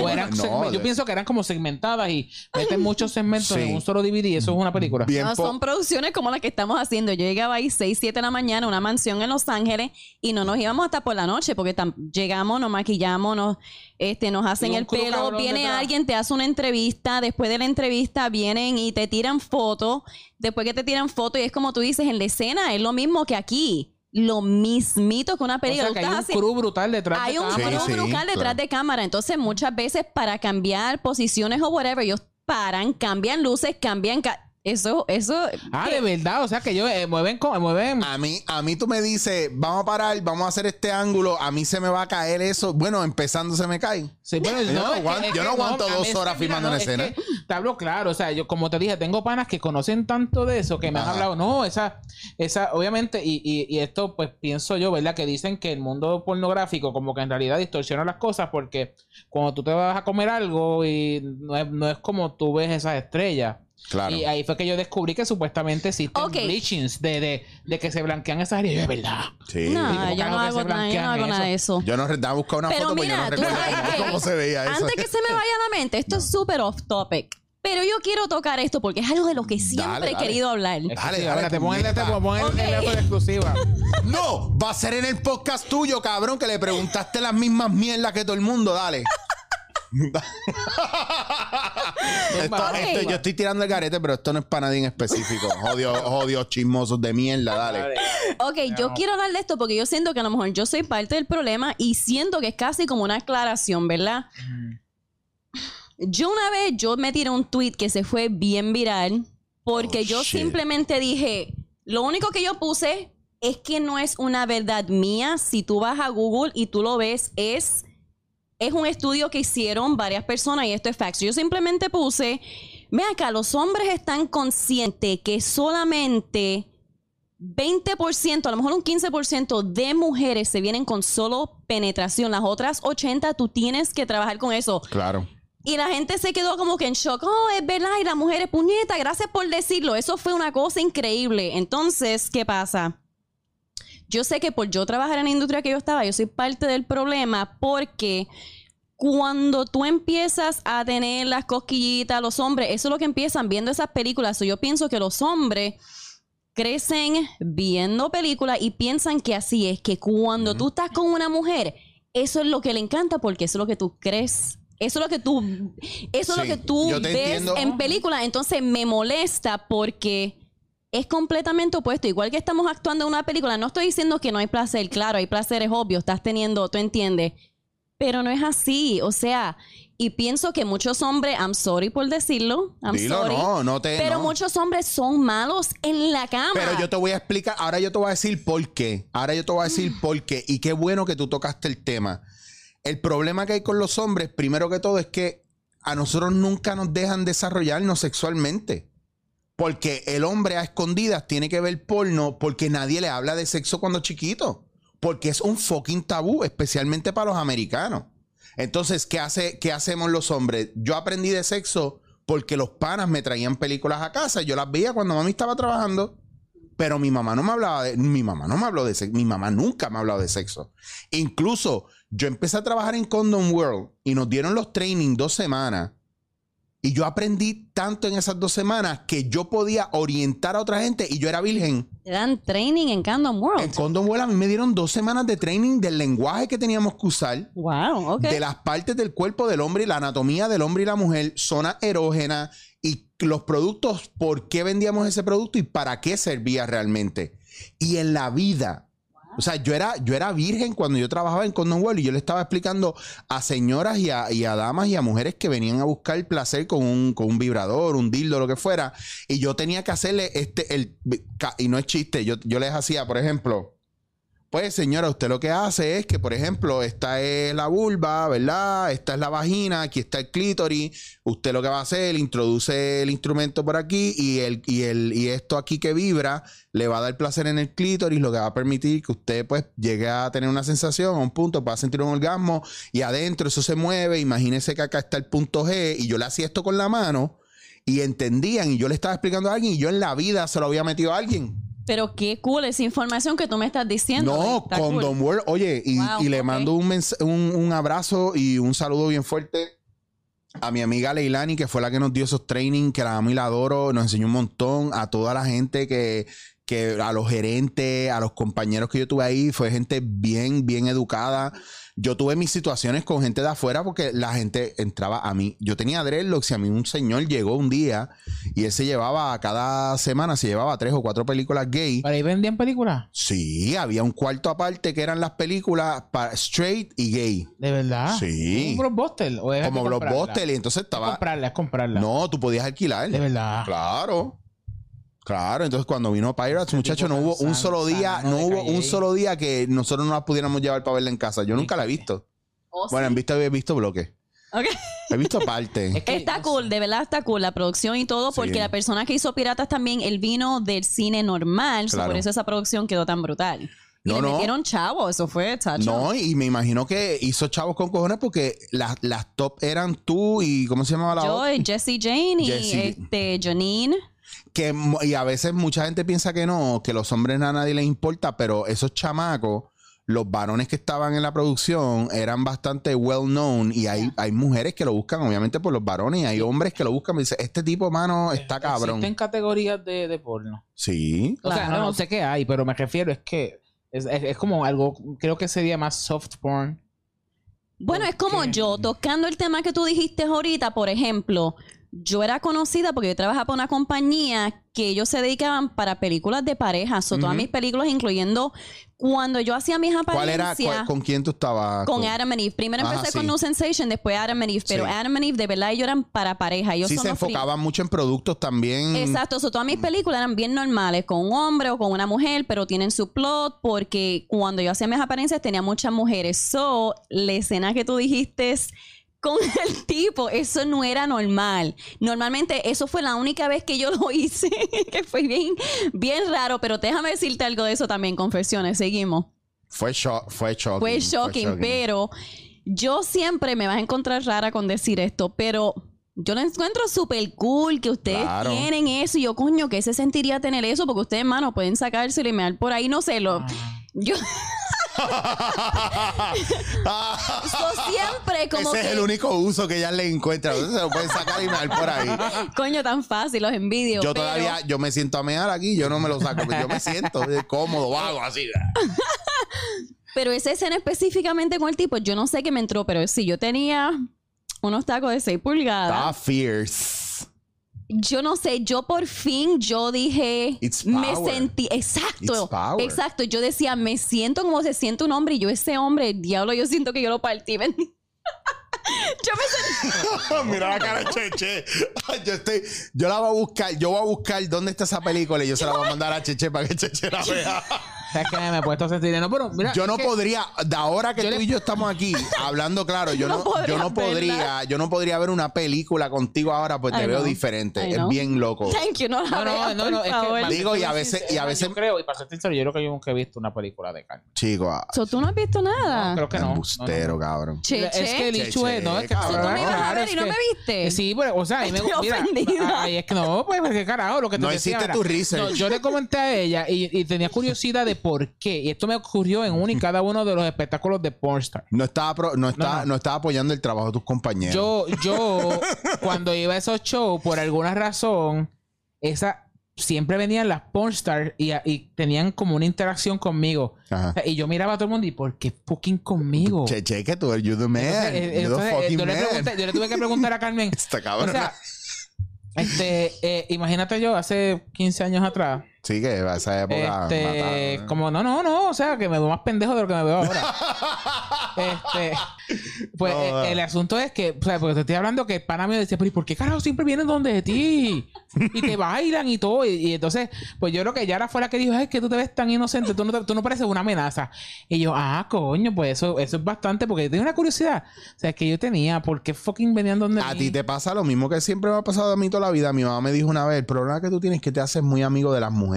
Speaker 2: o eran
Speaker 1: No,
Speaker 2: yo pienso que eran como segmentadas y meten muchos segmentos
Speaker 1: Sí.
Speaker 2: en un solo DVD y eso es una película.
Speaker 1: Bien
Speaker 3: No, son producciones como las que estamos haciendo. Yo llegaba ahí 6, 7 de la mañana a una mansión en Los Ángeles y no nos íbamos hasta por la noche porque llegamos, nos maquillamos, nos, este, nos hacen el pelo, viene alguien, te hace una entrevista, después de la entrevista vienen y te tiran fotos, después que te tiran fotos y es como tú dices, en la escena es lo mismo que aquí, lo mismito que una
Speaker 2: O
Speaker 3: película.
Speaker 2: sea, que hay un crew brutal detrás
Speaker 3: hay
Speaker 2: de
Speaker 3: un
Speaker 2: cámara.
Speaker 1: Sí,
Speaker 3: crew
Speaker 1: sí,
Speaker 3: brutal detrás
Speaker 1: claro.
Speaker 3: de cámara. Entonces, muchas veces para cambiar posiciones o whatever, ellos paran, cambian luces, cambian. ca- eso, eso.
Speaker 2: Ah,
Speaker 3: que-
Speaker 2: de verdad. O sea, que ellos eh, mueven, mueven.
Speaker 1: A mí, a mí tú me dices, vamos a parar, vamos a hacer este ángulo, a mí se me va a caer eso. Bueno, empezando se me cae.
Speaker 2: Sí, bueno,
Speaker 1: Yo no
Speaker 2: es que-
Speaker 1: aguanto- yo no dos horas filmando una
Speaker 2: es
Speaker 1: escena.
Speaker 2: que Te hablo claro, o sea, yo como te dije, tengo panas que conocen tanto de eso que me han hablado, no, esa, esa, obviamente, y, y, y esto pues pienso yo, ¿verdad? Que dicen que el mundo pornográfico como que en realidad distorsiona las cosas porque cuando tú te vas a comer algo y no es, no es como tú ves esas estrellas.
Speaker 1: Claro.
Speaker 2: Y ahí fue que yo descubrí que supuestamente existen
Speaker 3: Ok.
Speaker 2: bleachings de, de, de que se blanquean esas áreas. Yo, de verdad.
Speaker 1: Sí.
Speaker 3: No, yo no hago,
Speaker 2: se
Speaker 3: nada, yo no
Speaker 2: blanquean
Speaker 3: hago nada de eso.
Speaker 1: Yo no estaba buscando una
Speaker 3: Pero
Speaker 1: foto porque yo no
Speaker 3: mira,
Speaker 1: recuerdo cómo, se veía eso.
Speaker 3: Antes que se me vaya a la mente, esto es súper off topic. Pero yo quiero tocar esto porque es algo de lo que siempre
Speaker 1: Dale,
Speaker 3: he
Speaker 1: dale.
Speaker 3: querido hablar.
Speaker 2: Es
Speaker 1: Dale, dale,
Speaker 2: te ponen
Speaker 1: puñeta.
Speaker 2: te ponen
Speaker 3: Ok.
Speaker 2: el dato de exclusiva.
Speaker 1: No, va a ser en el podcast tuyo, cabrón, que le preguntaste las mismas mierdas que todo el mundo. Dale. Esto-
Speaker 2: Ok.
Speaker 1: esto- yo estoy tirando el garete, pero esto no es para nadie en específico. Jodio, jodio chismosos de mierda, dale.
Speaker 3: Ok, yo quiero hablar de esto porque yo siento que a lo mejor yo soy parte del problema y siento que es casi como una aclaración, ¿verdad? Yo una vez, yo me tiré un tweet que se fue bien viral porque
Speaker 1: Oh,
Speaker 3: yo
Speaker 1: shit.
Speaker 3: simplemente dije, lo único que yo puse es que no es una verdad mía. Si tú vas a Google y tú lo ves, es, es un estudio que hicieron varias personas y esto es facts. Yo simplemente puse, ve acá, los hombres están conscientes que solamente 20%, a lo mejor un 15% de mujeres se vienen con solo penetración. Las otras 80 tú tienes que trabajar con eso.
Speaker 1: Claro.
Speaker 3: Y la gente se quedó como que en shock. Oh, es verdad. Y las mujeres, puñeta, gracias por decirlo. Eso fue una cosa increíble. Entonces, ¿qué pasa? Yo sé que por yo trabajar en la industria que yo estaba, yo soy parte del problema porque cuando tú empiezas a tener las cosquillitas, los hombres, eso es lo que empiezan viendo esas películas. So, yo pienso que los hombres crecen viendo películas y piensan que así es, que cuando tú estás con una mujer, eso es lo que le encanta porque eso es lo que tú crees. Eso es lo que tú, eso es lo que tú ves
Speaker 1: entiendo.
Speaker 3: en películas. Entonces me molesta porque es completamente opuesto. Igual que estamos actuando en una película, no estoy diciendo que no hay placer, claro, hay placeres obvios, estás teniendo, tú entiendes. Pero no es así. O sea, y pienso que muchos hombres, I'm sorry por decirlo, I'm
Speaker 1: Dilo,
Speaker 3: sorry.
Speaker 1: no, no te.
Speaker 3: pero
Speaker 1: no.
Speaker 3: muchos hombres son malos en la cama.
Speaker 1: Pero yo te voy a explicar, ahora yo te voy a decir por qué. Ahora yo te voy a decir por qué. Y qué bueno que tú tocaste el tema. El problema que hay con los hombres, primero que todo, es que a nosotros nunca nos dejan desarrollarnos sexualmente. Porque el hombre a escondidas tiene que ver porno porque nadie le habla de sexo cuando chiquito. Porque es un fucking tabú, especialmente para los americanos. Entonces, ¿qué, hace, ¿qué hacemos los hombres? Yo aprendí de sexo porque los panas me traían películas a casa. Yo las veía cuando mami estaba trabajando. Pero mi mamá no me hablaba de, mi mamá no me habló de sexo, mi mamá nunca me ha hablado de sexo. Incluso yo empecé a trabajar en Condom World y nos dieron los training dos semanas. Y yo aprendí tanto en esas dos semanas que yo podía orientar a otra gente y yo era virgen.
Speaker 3: Te dan training en Condom World.
Speaker 1: En Condom World a mí me dieron dos semanas de training del lenguaje que teníamos que usar,
Speaker 3: wow, ok.
Speaker 1: de las partes del cuerpo del hombre y la anatomía del hombre y la mujer, zona erógena y los productos, por qué vendíamos ese producto y para qué servía realmente. Y en la vida, O sea, yo era, yo era virgen cuando yo trabajaba en Condom World y yo le estaba explicando a señoras y a, y a damas y a mujeres que venían a buscar el placer con un, con un vibrador, un dildo, lo que fuera. Y yo tenía que hacerle este, el, y no es chiste, yo, yo les hacía, por ejemplo, pues señora, usted lo que hace es que, por ejemplo, esta es la vulva, ¿verdad? Esta es la vagina, aquí está el clítoris. Usted lo que va a hacer, introduce el instrumento por aquí y, el, y, el, y esto aquí que vibra le va a dar placer en el clítoris, lo que va a permitir que usted pues llegue a tener una sensación, a un punto, para sentir un orgasmo y adentro eso se mueve. Imagínese que acá está el punto G y yo le hacía esto con la mano y entendían y yo le estaba explicando a alguien y yo en la vida se lo había metido a alguien.
Speaker 3: Pero qué cool esa información que tú me estás diciendo.
Speaker 1: No,
Speaker 3: Está cool.
Speaker 1: Condom World. Oye, y,
Speaker 3: Wow,
Speaker 1: y le
Speaker 3: ok.
Speaker 1: mando un, un, un abrazo y un saludo bien fuerte a mi amiga Leilani, que fue la que nos dio esos training, que la amo y la adoro, nos enseñó un montón, a toda la gente que, que a los gerentes, a los compañeros que yo tuve ahí, fue gente bien, bien educada. Yo tuve mis situaciones con gente de afuera porque la gente entraba a mí. Yo tenía dreadlocks y a mí un señor llegó un día y él se llevaba, cada semana se llevaba tres o cuatro películas gay.
Speaker 2: ¿Para ahí vendían películas?
Speaker 1: Sí, había un cuarto aparte que eran las películas para straight y gay.
Speaker 2: ¿De verdad?
Speaker 1: Sí.
Speaker 2: ¿Un blockbuster? ¿O
Speaker 1: Como? Blockbuster. Y entonces
Speaker 2: Es
Speaker 1: estaba.
Speaker 2: comprarla, es comprarla.
Speaker 1: No, tú podías alquilar.
Speaker 2: De verdad.
Speaker 1: Claro. Claro, entonces cuando vino Pirates, muchachos, no hubo un solo día, no hubo un solo día que nosotros no la pudiéramos llevar para verla en casa. Yo nunca la he visto.
Speaker 3: Oh,
Speaker 1: Bueno, en
Speaker 3: sí.
Speaker 1: vista he visto bloque.
Speaker 3: Ok.
Speaker 1: He visto parte.
Speaker 2: Es que-
Speaker 3: Está cool, de verdad está cool la producción y todo, porque
Speaker 1: Sí.
Speaker 3: la persona que hizo Piratas también, él vino del cine normal, so por eso esa producción quedó tan brutal. Y
Speaker 1: No,
Speaker 3: le
Speaker 1: no.
Speaker 3: metieron chavo, eso fue chacho.
Speaker 1: No, y me imagino que hizo chavos con cojones porque las, las top eran tú y ¿cómo se llamaba la
Speaker 3: Yo,
Speaker 1: otra?
Speaker 3: Jesse Jane y
Speaker 1: Jessie.
Speaker 3: este Janine.
Speaker 1: Que y a veces mucha gente piensa que no, que los hombres a nadie les importa, pero esos chamacos, los varones que estaban en la producción eran bastante well known y hay, hay mujeres que lo buscan obviamente por los varones y hay hombres que lo buscan y dicen, este tipo, mano, está cabrón.
Speaker 2: Existen categorías de, de porno.
Speaker 1: Sí.
Speaker 2: O sea, no, no sé qué hay, pero me refiero es que es, es- es como algo, creo que sería más soft porn.
Speaker 3: Bueno, es como yo, tocando el tema que tú dijiste ahorita, por ejemplo, yo era conocida porque yo trabajaba para una compañía que ellos se dedicaban para películas de pareja. So, Todas mis películas, incluyendo cuando yo hacía mis
Speaker 1: ¿Cuál era,
Speaker 3: apariencias.
Speaker 1: cuál- con quién tú estabas?
Speaker 3: Con Adam and Eve. Primero
Speaker 1: Ajá,
Speaker 3: empecé
Speaker 1: sí.
Speaker 3: con No Sensation, después Adam and Eve. Pero
Speaker 1: Sí.
Speaker 3: Adam and Eve, de verdad, ellos eran para pareja. Ellos
Speaker 1: Sí, se enfocaban mucho en productos también.
Speaker 3: Exacto, so, todas mis películas eran bien normales, con un hombre o con una mujer, pero tienen su plot porque cuando yo hacía mis apariencias tenía muchas mujeres. So, la escena que tú dijiste es con el tipo, eso no era normal. Normalmente eso fue la única vez que yo lo hice, que fue bien, bien raro, pero déjame decirte algo de eso también, confesiones, seguimos.
Speaker 1: Fue, sho- fue shocking.
Speaker 3: Fue shocking, pero yo siempre me vas a encontrar rara con decir esto, pero yo lo encuentro súper cool que ustedes
Speaker 1: Claro.
Speaker 3: tienen eso y yo, coño, ¿qué se sentiría tener eso? Porque ustedes, hermano, pueden sacárselo y me dar por ahí, no sé, lo... Yo so, siempre como
Speaker 1: Ese
Speaker 3: que...
Speaker 1: es el único uso que ella le encuentra. Entonces se lo pueden sacar y mear por ahí.
Speaker 3: Coño, tan fácil, los envidio.
Speaker 1: Yo
Speaker 3: pero-
Speaker 1: todavía, yo me siento a mear aquí, yo no me lo saco, pero yo me siento eh, cómodo, vago, así.
Speaker 3: Pero esa escena específicamente con el tipo, yo no sé qué me entró, pero sí, yo tenía unos tacos de 6 pulgadas.
Speaker 1: Está fierce.
Speaker 3: Yo no sé, yo por fin yo dije,
Speaker 1: It's
Speaker 3: me sentí, exacto,
Speaker 1: It's
Speaker 3: exacto, yo decía, me siento como se siente un hombre y yo ese hombre, diablo, yo siento que yo lo partí. ven. yo me sentí,
Speaker 1: Mira la cara de Cheche. Yo estoy, yo la voy a buscar, yo voy a buscar dónde está esa película y yo se la voy a mandar a Cheche para que Cheche la vea.
Speaker 2: Es que me he puesto a sentir. No, pero mira.
Speaker 1: Yo no
Speaker 2: que-
Speaker 1: podría, de ahora que tú
Speaker 2: le-
Speaker 1: y yo estamos aquí hablando claro, yo
Speaker 3: No
Speaker 1: no,
Speaker 3: podrías
Speaker 1: yo no
Speaker 3: verla.
Speaker 1: podría, yo no podría ver una película contigo ahora, pues te
Speaker 3: I
Speaker 1: veo
Speaker 3: know.
Speaker 1: diferente.
Speaker 3: I
Speaker 1: es
Speaker 3: know.
Speaker 1: bien loco.
Speaker 3: thank you, no la
Speaker 2: No, no,
Speaker 3: veas,
Speaker 2: no,
Speaker 3: por
Speaker 2: no, es que
Speaker 1: Digo, y a veces- y a veces-
Speaker 2: Yo creo, y para ser sincero, yo creo que yo nunca he visto una película de carne.
Speaker 1: Chico, ah,
Speaker 3: So, ¿Tú no has visto nada?
Speaker 2: Creo que no.
Speaker 1: embustero,
Speaker 2: No, no, no.
Speaker 1: cabrón.
Speaker 3: Che,
Speaker 2: Es que el
Speaker 1: Che,
Speaker 2: hecho es, no, es que
Speaker 1: che,
Speaker 3: So, tú me ibas a ver y no me viste.
Speaker 2: Sí, pero, o sea, a mí me
Speaker 3: Estoy
Speaker 2: mira,
Speaker 3: ofendida.
Speaker 2: ay, es que no, pues, qué carajo, lo que te
Speaker 1: No hiciste tu research.
Speaker 2: No, yo le comenté a ella y, y tenía curiosidad de por qué. Y esto me ocurrió en uno y cada uno de los espectáculos de Pornstar.
Speaker 1: No estaba, pro- no, está,
Speaker 2: No,
Speaker 1: no,
Speaker 2: no.
Speaker 1: estaba apoyando el trabajo de tus compañeros.
Speaker 2: Yo, yo, cuando iba a esos shows, por alguna razón, esa siempre venían las pornstars y, y tenían como una interacción conmigo.
Speaker 1: Ajá.
Speaker 2: Y yo miraba a todo el mundo y ¿por qué fucking conmigo?
Speaker 1: Cheche, que tú eres you the man.
Speaker 2: Entonces, eh,
Speaker 1: you the
Speaker 2: entonces, eh,
Speaker 1: fucking
Speaker 2: yo, le
Speaker 1: man.
Speaker 2: pregunté- yo le tuve que preguntar a Carmen.
Speaker 1: Está
Speaker 2: O
Speaker 1: cabrón.
Speaker 2: sea, este, eh, imagínate yo hace 15 años atrás,
Speaker 1: Sí, que a esa época.
Speaker 2: Este,
Speaker 1: mataron.
Speaker 2: como no, no, no, o sea, que me veo más pendejo de lo que me veo ahora. este, pues
Speaker 1: No,
Speaker 2: eh, el asunto es que, o sea, porque te estoy hablando que el pana me decía, pero ¿y por qué carajo siempre vienen donde de ti? Y te bailan y todo. Y, y entonces, pues yo creo que Yara fue la que dijo, es que tú te ves tan inocente, tú no, te- tú no pareces una amenaza. Y yo, ah, coño, pues eso, eso es bastante, porque tengo una curiosidad. O sea, que yo tenía, ¿por qué fucking venían donde
Speaker 1: A ti te pasa lo mismo que siempre me ha pasado a mí toda la vida. Mi mamá me dijo una vez, el problema que tú tienes es que te haces muy amigo de las mujeres.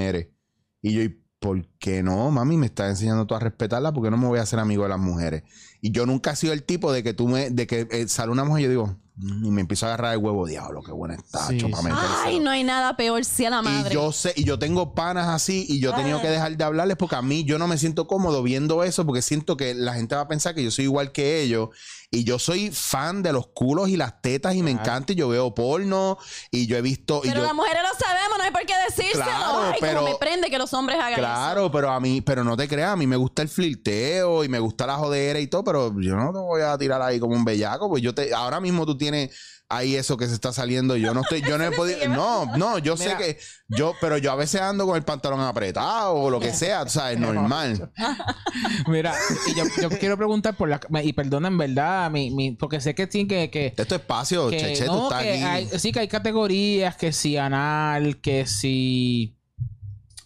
Speaker 1: Y yo, ¿y por qué no, mami? Me estás enseñando tú a respetarla, ¿por qué no me voy a hacer amigo de las mujeres? Y yo nunca he sido el tipo de que tú me, de que eh, sale una mujer y yo digo, mm, y me empiezo a agarrar el huevo, diablo, qué buena está,
Speaker 2: Sí,
Speaker 1: para
Speaker 2: sí.
Speaker 1: metérselo".
Speaker 3: Ay, no hay nada peor si a la madre.
Speaker 1: Y yo sé, y yo tengo panas así, y yo he tenido que dejar de hablarles porque a mí yo no me siento cómodo viendo eso, porque siento que la gente va a pensar que yo soy igual que ellos. Y yo soy fan de los culos y las tetas, y me encanta, y yo veo porno, y yo he visto. y
Speaker 3: pero
Speaker 1: yo,
Speaker 3: las mujeres lo sabemos, no hay por qué decírselo.
Speaker 1: Claro, pero-
Speaker 3: como me prende que los hombres hagan eso.
Speaker 1: Claro, pero a mí, pero no te creas, a mí me gusta el flirteo y me gusta la jodera y todo, pero yo no te voy a tirar ahí como un bellaco, pues yo te, ahora mismo tú tienes ahí eso que se está saliendo, yo no estoy, yo no he podido, no, no, yo sé que, yo, pero yo a veces ando con el pantalón apretado o lo que sea, o sea, es normal.
Speaker 2: Mira, y yo, yo quiero preguntar por la... Y perdona, en verdad, mi, mi, porque sé que tiene que... que
Speaker 1: Esto es espacio,
Speaker 2: que,
Speaker 1: Cheche, tú estás
Speaker 2: que
Speaker 1: aquí.
Speaker 2: hay- sí que hay categorías, que si anal, que si...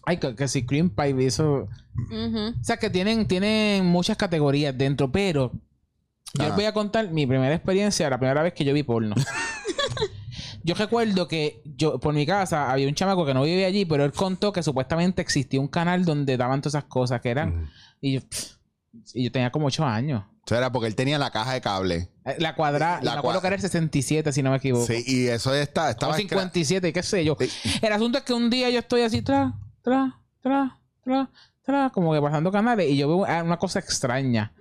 Speaker 2: Ay, que, que si cream pie, eso...
Speaker 3: Ujú.
Speaker 2: O sea, que tienen, tienen muchas categorías dentro, pero... Yo
Speaker 1: Ah.
Speaker 2: les voy a contar mi primera experiencia, la primera vez que yo vi porno. yo recuerdo que yo por mi casa había un chamaco que no vivía allí, pero él contó que supuestamente existía un canal donde daban todas esas cosas que eran... Y yo, pff, y yo tenía como ocho años.
Speaker 1: Eso era porque él tenía la caja de cable.
Speaker 2: Eh, La cuadrada,
Speaker 1: La
Speaker 2: me acuerdo que era el 67, si no me equivoco.
Speaker 1: Sí, y eso está,
Speaker 2: O
Speaker 1: estaba escra-
Speaker 2: 57, qué sé yo.
Speaker 1: Sí.
Speaker 2: El asunto es que un día yo estoy así, tra, tra, tra, tra, tra, como que pasando canales y yo veo ah, una cosa extraña.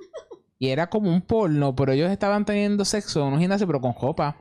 Speaker 2: Y era como un porno, pero ellos estaban teniendo sexo en un gimnasio, pero con ropa.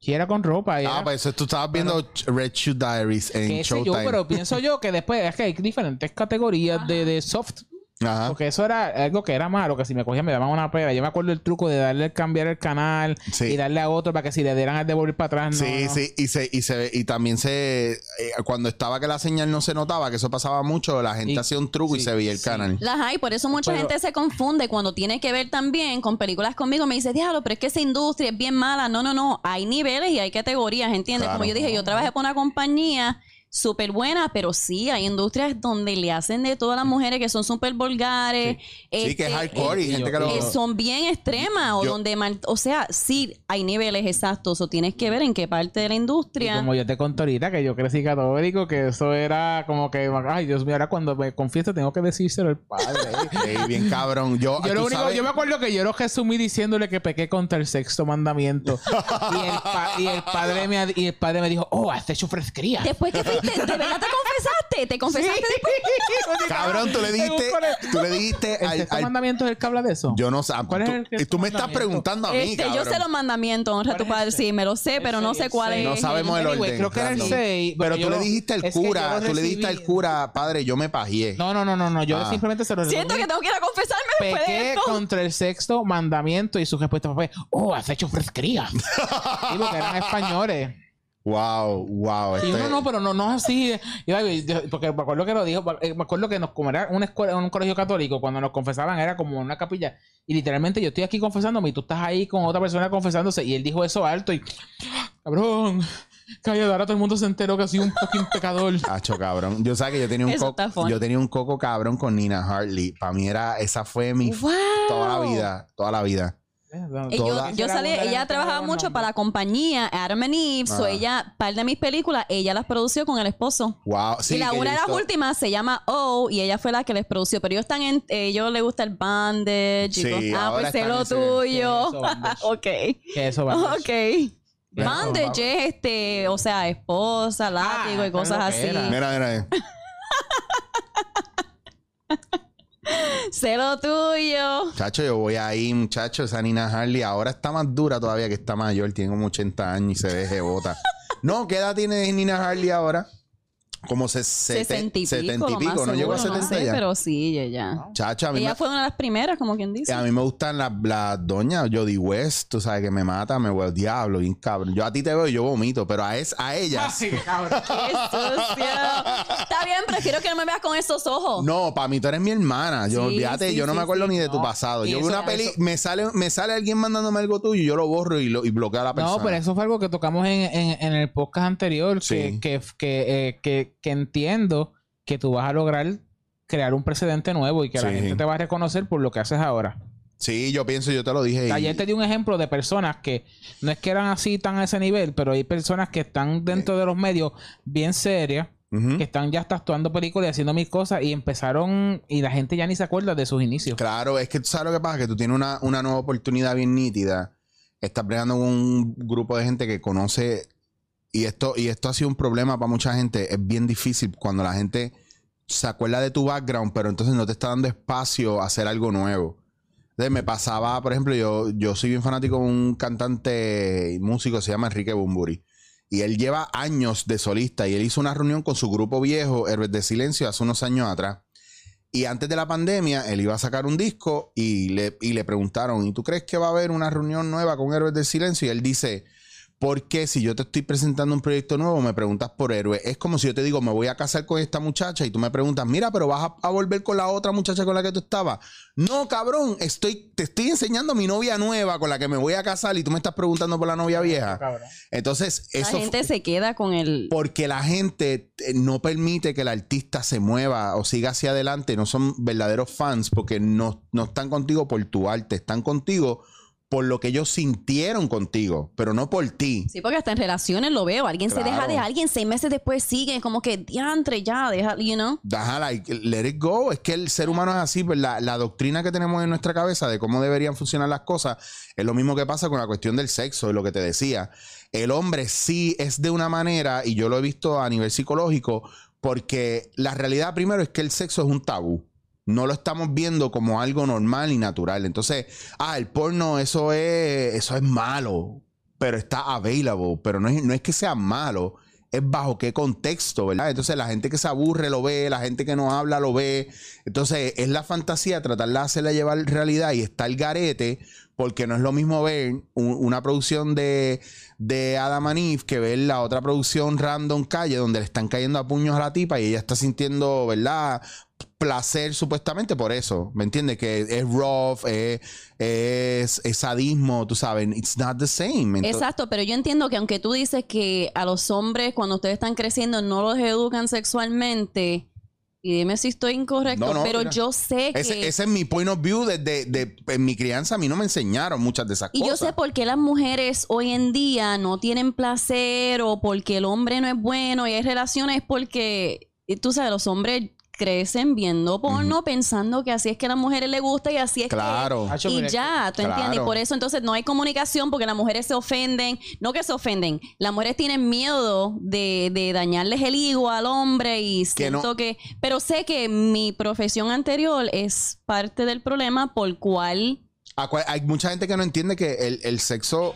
Speaker 2: Y era con ropa. y
Speaker 1: Ah,
Speaker 2: era-
Speaker 1: pues eso tú estabas viendo Red Shoe Diaries en
Speaker 2: qué sé yo,
Speaker 1: Showtime.
Speaker 2: pero pienso yo que después es que hay diferentes categorías de, de soft.
Speaker 1: Ajá.
Speaker 2: Porque eso era algo que era malo, que si me cogían me daban una pera. Yo me acuerdo el truco de darle cambiar el canal
Speaker 1: Sí.
Speaker 2: y darle a otro para que si le dieran al devolver para atrás. no,
Speaker 1: Sí,
Speaker 2: no.
Speaker 1: sí, y se, y se y también se eh, cuando estaba que la señal no se notaba, que eso pasaba mucho, la gente
Speaker 2: Y-
Speaker 1: hacía un truco y se veía el
Speaker 2: sí.
Speaker 1: canal.
Speaker 3: Las hay, por eso mucha
Speaker 2: Pero-
Speaker 3: gente se confunde cuando tiene que ver también con películas conmigo. Me dice, diablo, pero es que esa industria es bien mala. No, no, no. Hay niveles y hay categorías, ¿entiendes?
Speaker 1: Claro.
Speaker 3: Como yo dije, yo trabajé por una compañía súper buena, pero sí, hay industrias donde le hacen de todas las mujeres que son súper vulgares.
Speaker 1: Sí, que es
Speaker 3: este,
Speaker 1: hardcore y gente
Speaker 2: yo-
Speaker 1: que lo...
Speaker 3: eh, son bien extremas o
Speaker 1: Yo-
Speaker 3: donde mal- o sea sí hay niveles exactos o tienes que ver en qué parte de la
Speaker 2: Y
Speaker 3: industria
Speaker 2: como yo te conté ahorita que yo crecí católico, que eso era como que, ay Dios mío, ahora cuando me confieso tengo que decírselo al padre.
Speaker 1: Ey, bien cabrón. Yo,
Speaker 2: Yo, lo único,
Speaker 1: sabes-
Speaker 2: yo me acuerdo que yo lo resumí diciéndole que pequé contra el sexto mandamiento. y, el pa- y el padre me, y el padre me dijo, oh, has hecho fresquería.
Speaker 3: después que fuiste de verdad te confesaste te confesaste después
Speaker 1: Cabrón, tú le dijiste, tú le dijiste
Speaker 2: ¿El
Speaker 1: al,
Speaker 2: sexto
Speaker 1: al-
Speaker 2: mandamiento es el que habla de eso?
Speaker 1: yo no sé,
Speaker 2: ¿Cuál es
Speaker 1: tú,
Speaker 2: el que
Speaker 1: y tú me
Speaker 2: es
Speaker 1: estás
Speaker 2: mandamiento?
Speaker 1: preguntando a mí,
Speaker 3: Este, yo
Speaker 1: cabrón.
Speaker 3: sé los mandamientos, honra a tu
Speaker 2: ¿Cuál es
Speaker 3: padre, sí, me lo sé, pero no sé cuál es.
Speaker 1: No sabemos el
Speaker 2: Anyway,
Speaker 1: orden.
Speaker 2: creo que era el
Speaker 1: random.
Speaker 2: 6.
Speaker 1: Pero tú le dijiste al
Speaker 2: es que yo
Speaker 1: cura, tú le dijiste al cura, padre, yo me pajié.
Speaker 2: No, no, no, no, no. Yo
Speaker 1: Ah.
Speaker 2: simplemente se lo
Speaker 3: Siento
Speaker 2: resumí.
Speaker 3: que tengo que ir a confesarme después de
Speaker 2: Pequé
Speaker 3: esto.
Speaker 2: contra el sexto mandamiento y su respuesta fue, oh, has hecho fresquería. sí, porque eran españoles.
Speaker 1: Wow, wow.
Speaker 2: Y
Speaker 1: este-
Speaker 2: yo, no, no, pero no, no es así. Y, yo- porque me acuerdo que lo dijo, eh, me acuerdo que nos, como era una escuela, un colegio católico, cuando nos confesaban era como una capilla. Y literalmente yo estoy aquí confesándome y tú estás ahí con otra persona confesándose. Y él dijo eso alto y, cabrón, calla, ahora todo el mundo se enteró que soy un fucking pecador.
Speaker 1: Hacho, cabrón. Yo sabía que yo tenía un coco, yo tenía un coco cabrón con Nina Hartley. Para mí era, esa fue mi
Speaker 3: Wow.
Speaker 1: toda la vida, toda la vida.
Speaker 3: Yo,
Speaker 1: Toda-
Speaker 3: yo salí, ella trabajaba mucho para la compañía Adam and Eve, so
Speaker 1: Ah.
Speaker 3: ella, par de mis películas, ella las produció con el esposo.
Speaker 1: Wow, sí.
Speaker 3: y la
Speaker 1: que yo
Speaker 3: una
Speaker 1: he
Speaker 3: de las
Speaker 1: visto-
Speaker 3: últimas se llama O y ella fue la que les produció. Pero ellos están en, ellos les gusta el bandage. y
Speaker 1: Sí,
Speaker 3: cosas. ah,
Speaker 1: ahora
Speaker 3: pues sé
Speaker 1: están
Speaker 3: lo
Speaker 1: ese-
Speaker 3: tuyo.
Speaker 2: ¿Qué es eso, bandage?
Speaker 3: ok.
Speaker 2: Que eso va
Speaker 3: Ok. Bandage es este, o sea, esposa, látigo
Speaker 2: Ah,
Speaker 3: y cosas
Speaker 2: lo que
Speaker 3: así.
Speaker 2: era.
Speaker 1: Mira, mira. eh.
Speaker 3: Sé lo tuyo.
Speaker 1: Chacho, yo voy ahí, muchacho. Esa Nina Hartley ahora está más dura todavía que está mayor. Tiene como 80 años y se ve jebota. No, ¿qué edad tiene Nina Hartley ahora? Como se, se,
Speaker 3: Sesenta y pico,
Speaker 1: setenta y
Speaker 3: lo más
Speaker 1: pico, ¿no llegó a
Speaker 3: seguro,
Speaker 1: 70
Speaker 3: sé,
Speaker 1: ya?
Speaker 3: pero sí, ella.
Speaker 1: Chacha, a mí,
Speaker 3: Ella
Speaker 1: me,
Speaker 3: fue una de las primeras, como quien dice.
Speaker 1: a mí me gustan las, las doñas, Jodie West, tú sabes que me mata, me huele el diablo, bien cabrón. Yo a ti te veo y yo vomito, pero a, es, a ella...
Speaker 2: Ah, sí, cabrón.
Speaker 3: ¡Qué sucio! Está bien, prefiero que no me veas con esos ojos.
Speaker 1: No, para mí tú eres mi hermana. Yo,
Speaker 3: Sí,
Speaker 1: olvídate,
Speaker 3: sí,
Speaker 1: yo no
Speaker 3: sí,
Speaker 1: me acuerdo
Speaker 3: sí.
Speaker 1: ni de tu
Speaker 2: No,
Speaker 1: pasado.
Speaker 2: y
Speaker 1: Yo veo una peli,
Speaker 2: eso-
Speaker 1: me sale, me sale alguien mandándome algo tuyo y yo lo borro y, lo, y bloqueo a la persona.
Speaker 2: No, pero eso fue algo que tocamos en, en- en el podcast anterior,
Speaker 1: Sí.
Speaker 2: que, que, que, eh, que- que entiendo que tú vas a lograr crear un precedente nuevo y que la gente te va a reconocer por lo que haces ahora.
Speaker 1: Sí, yo pienso, yo te lo dije. y-
Speaker 2: Ayer te di un ejemplo de personas que no es que eran así tan a ese nivel, pero hay personas que están dentro de los medios bien serias, que están ya hasta actuando películas y haciendo mil cosas y empezaron y la gente ya ni se acuerda de sus inicios.
Speaker 1: Claro, es que tú sabes lo que pasa, que tú tienes una, una nueva oportunidad bien nítida. Estás bregando con un grupo de gente que conoce. Y esto, y esto ha sido un problema para mucha gente. Es bien difícil cuando la gente se acuerda de tu background, pero entonces no te está dando espacio a hacer algo nuevo. Entonces me pasaba, por ejemplo, yo, yo soy bien fanático de un cantante y músico, se llama Enrique Bumburi. Y él lleva años de solista y él hizo una reunión con su grupo viejo, Héroes de Silencio, hace unos años atrás. Y antes de la pandemia, él iba a sacar un disco y le, y le preguntaron, ¿y tú crees que va a haber una reunión nueva con Héroes del Silencio? Y él dice, ¿por qué si yo te estoy presentando un proyecto nuevo me preguntas por héroe? Es como si yo te digo, me voy a casar con esta muchacha y tú me preguntas, mira, pero vas a, a volver con la otra muchacha con la que tú estabas. No, cabrón, estoy, te estoy enseñando a mi novia nueva con la que me voy a casar y tú me estás preguntando por la novia vieja. Entonces,
Speaker 3: La
Speaker 1: eso...
Speaker 3: gente se queda con el...
Speaker 1: Porque la gente eh, no permite que el artista se mueva o siga hacia adelante. No son verdaderos fans porque no, no están contigo por tu arte, están contigo por lo que ellos sintieron contigo, pero no por ti.
Speaker 3: Sí, porque hasta en relaciones lo veo. Alguien se deja de alguien, seis meses después sigue como que diantre, ya, deja, you know.
Speaker 1: Deja, like, let it go. Es que el ser humano es así. pues, la, la doctrina que tenemos en nuestra cabeza de cómo deberían funcionar las cosas es lo mismo que pasa con la cuestión del sexo, de lo que te decía. El hombre sí es de una manera, y yo lo he visto a nivel psicológico, porque la realidad primero es que el sexo es un tabú. No lo estamos viendo como algo normal y natural. Entonces, ah, el porno, eso es, eso es malo, pero está available. Pero no es, no es que sea malo, es bajo qué contexto, ¿verdad? Entonces la gente que se aburre lo ve, la gente que no habla lo ve. Entonces es la fantasía tratar de hacerla llevar realidad y está el garete, porque no es lo mismo ver un- una producción de, de Adam and Eve que ver la otra producción random calle donde le están cayendo a puños a la tipa y ella está sintiendo, ¿verdad? Placer supuestamente por eso, ¿me entiendes? Que es rough, es, es, es sadismo, tú sabes, it's not the same.
Speaker 3: Exacto, pero yo entiendo que aunque tú dices que a los hombres cuando ustedes están creciendo no los educan sexualmente, y dime si estoy incorrecto,
Speaker 1: No, no,
Speaker 3: pero
Speaker 1: mira.
Speaker 3: yo sé que...
Speaker 1: Ese, ese es mi point of view desde de, en mi crianza. A mí no me enseñaron muchas de esas
Speaker 3: Y yo
Speaker 1: cosas.
Speaker 3: sé por qué las mujeres hoy en día no tienen placer o porque el hombre no es bueno y hay relaciones porque, y tú sabes, los hombres crecen viendo porno pensando que así es que a las mujeres les gusta y así es
Speaker 1: Claro.
Speaker 3: que... Y ya, ¿tú entiendes? Y por eso entonces no hay comunicación porque las mujeres se ofenden. No que se ofenden, las mujeres tienen miedo de, de dañarles el higo al hombre y
Speaker 1: Que no-
Speaker 3: siento que... Pero sé que mi profesión anterior es parte del problema por cual...
Speaker 1: Hay mucha gente que no entiende que el, el sexo,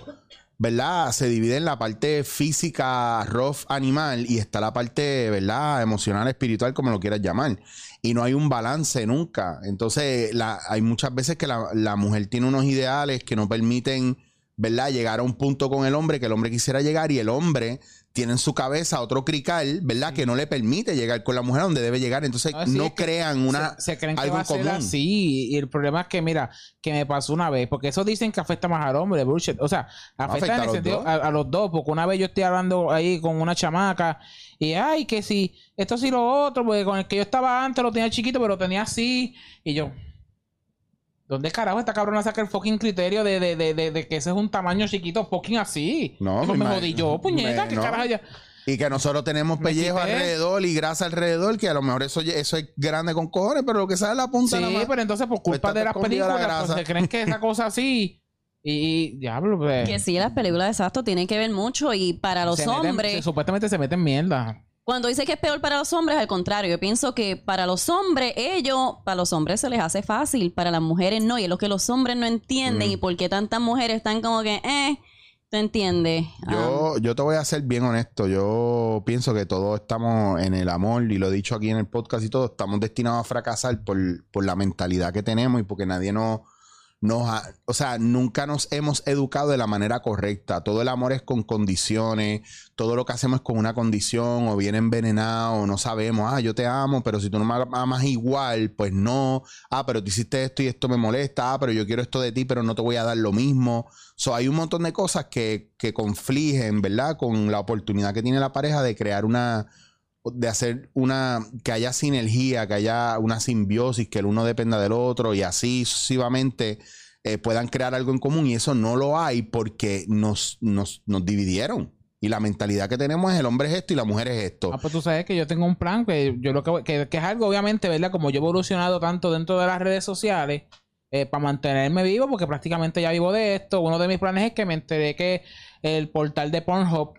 Speaker 1: ¿verdad? Se divide en la parte física, rough, animal, y está la parte, ¿verdad? Emocional, espiritual, como lo quieras llamar. Y no hay un balance nunca. Entonces, hay muchas veces que la, la mujer tiene unos ideales que no permiten, ¿verdad? Llegar a un punto con el hombre que el hombre quisiera llegar y el hombre tiene en su cabeza otro crical, ¿verdad? Que no le permite llegar con la mujer a donde debe llegar. Entonces,
Speaker 2: No,
Speaker 1: crean una,
Speaker 2: se, se creen que
Speaker 1: algo
Speaker 2: va a ser
Speaker 1: común.
Speaker 2: así y el problema es que mira que me pasó una vez porque eso dicen que afecta más al hombre bullshit o sea afecta,
Speaker 1: Afecta
Speaker 2: en el sentido a, a los dos porque una vez yo estoy hablando ahí con una chamaca y ay que si esto sí lo otro porque con el que yo estaba antes lo tenía chiquito pero lo tenía así y yo ¿Dónde carajo esta cabrona saca el fucking criterio de, de, de, de, de que ese es un tamaño chiquito fucking así?
Speaker 1: No,
Speaker 2: Pues
Speaker 1: me
Speaker 2: jodí yo, puñeta,
Speaker 1: me-
Speaker 2: ¿qué
Speaker 1: no.
Speaker 2: carajo ya?
Speaker 1: Y que nosotros tenemos pellejo
Speaker 2: quité.
Speaker 1: alrededor y grasa alrededor, que a lo mejor eso, eso es grande con cojones, pero lo que sale es la punta
Speaker 2: Sí,
Speaker 1: nada más.
Speaker 2: pero entonces por culpa
Speaker 1: está
Speaker 2: de las
Speaker 1: escondida la
Speaker 2: películas pues, se creen que esa cosa así y, y diablo pues
Speaker 3: Que sí, las películas de exacto tienen que ver mucho y para los
Speaker 2: se meten-
Speaker 3: hombres,
Speaker 2: se- supuestamente se meten mierda.
Speaker 3: Cuando dice que es peor para los hombres, al contrario, yo pienso que para los hombres, ellos, para los hombres se les hace fácil, para las mujeres no, y es lo que los hombres no entienden
Speaker 1: Mm.
Speaker 3: y por qué tantas mujeres están como que, eh, ¿Te entiendes? Ah,
Speaker 1: Yo, yo te voy a ser bien honesto. Yo pienso que todos estamos en el amor, y lo he dicho aquí en el podcast y todo, estamos destinados a fracasar por, por la mentalidad que tenemos y porque nadie nos, nos ha- o sea, nunca nos hemos educado de la manera correcta. Todo el amor es con condiciones, todo lo que hacemos es con una condición, o viene envenenado, o no sabemos, ah, yo te amo, pero si tú no me amas igual, pues no. Ah, pero tú hiciste esto y esto me molesta, ah, pero yo quiero esto de ti, pero no te voy a dar lo mismo. So, hay un montón de cosas que, que confligen, ¿verdad? Con la oportunidad que tiene la pareja de crear una, de hacer una, que haya sinergia, que haya una simbiosis, que el uno dependa del otro y así sucesivamente eh, puedan crear algo en común y eso no lo hay porque nos, nos, nos dividieron. Y la mentalidad que tenemos es el hombre es esto y la mujer es esto.
Speaker 2: Ah, pues tú sabes que yo tengo un plan que yo lo que, que, que es algo, obviamente, ¿verdad? Como yo he evolucionado tanto dentro de las redes sociales eh, para mantenerme vivo, porque prácticamente ya vivo de esto. Uno de mis planes es que me enteré que el portal de Pornhub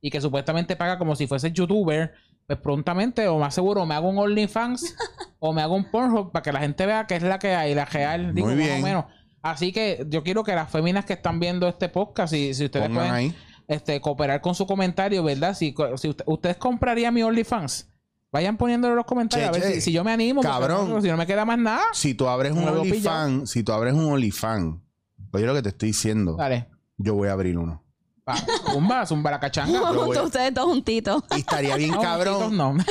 Speaker 2: y que supuestamente paga como si fuese youtuber, pues prontamente o más seguro me hago un OnlyFans o me hago un Pornhub para que la gente vea que es la que hay, la real, digo,
Speaker 1: Muy
Speaker 2: más o
Speaker 1: bien.
Speaker 2: menos. Así que yo quiero que las féminas que están viendo este podcast, si, si ustedes
Speaker 1: Pongan
Speaker 2: pueden
Speaker 1: ahí.
Speaker 2: este, cooperar con su comentario, ¿verdad? Si, si usted- ustedes comprarían mi OnlyFans, vayan poniéndolo en los comentarios
Speaker 1: Che,
Speaker 2: a ver
Speaker 1: che.
Speaker 2: si, si yo me animo.
Speaker 1: Cabrón.
Speaker 2: si no me queda más nada,
Speaker 1: Si tú abres un OnlyFans, si tú abres un OnlyFans, oye lo que te estoy diciendo,
Speaker 2: dale.
Speaker 1: yo voy a abrir uno.
Speaker 2: Pa, zumba, zumba la cachanga.
Speaker 1: Voy-
Speaker 3: Ustedes dos juntitos.
Speaker 1: Y estaría bien
Speaker 2: No,
Speaker 1: cabrón.
Speaker 2: No,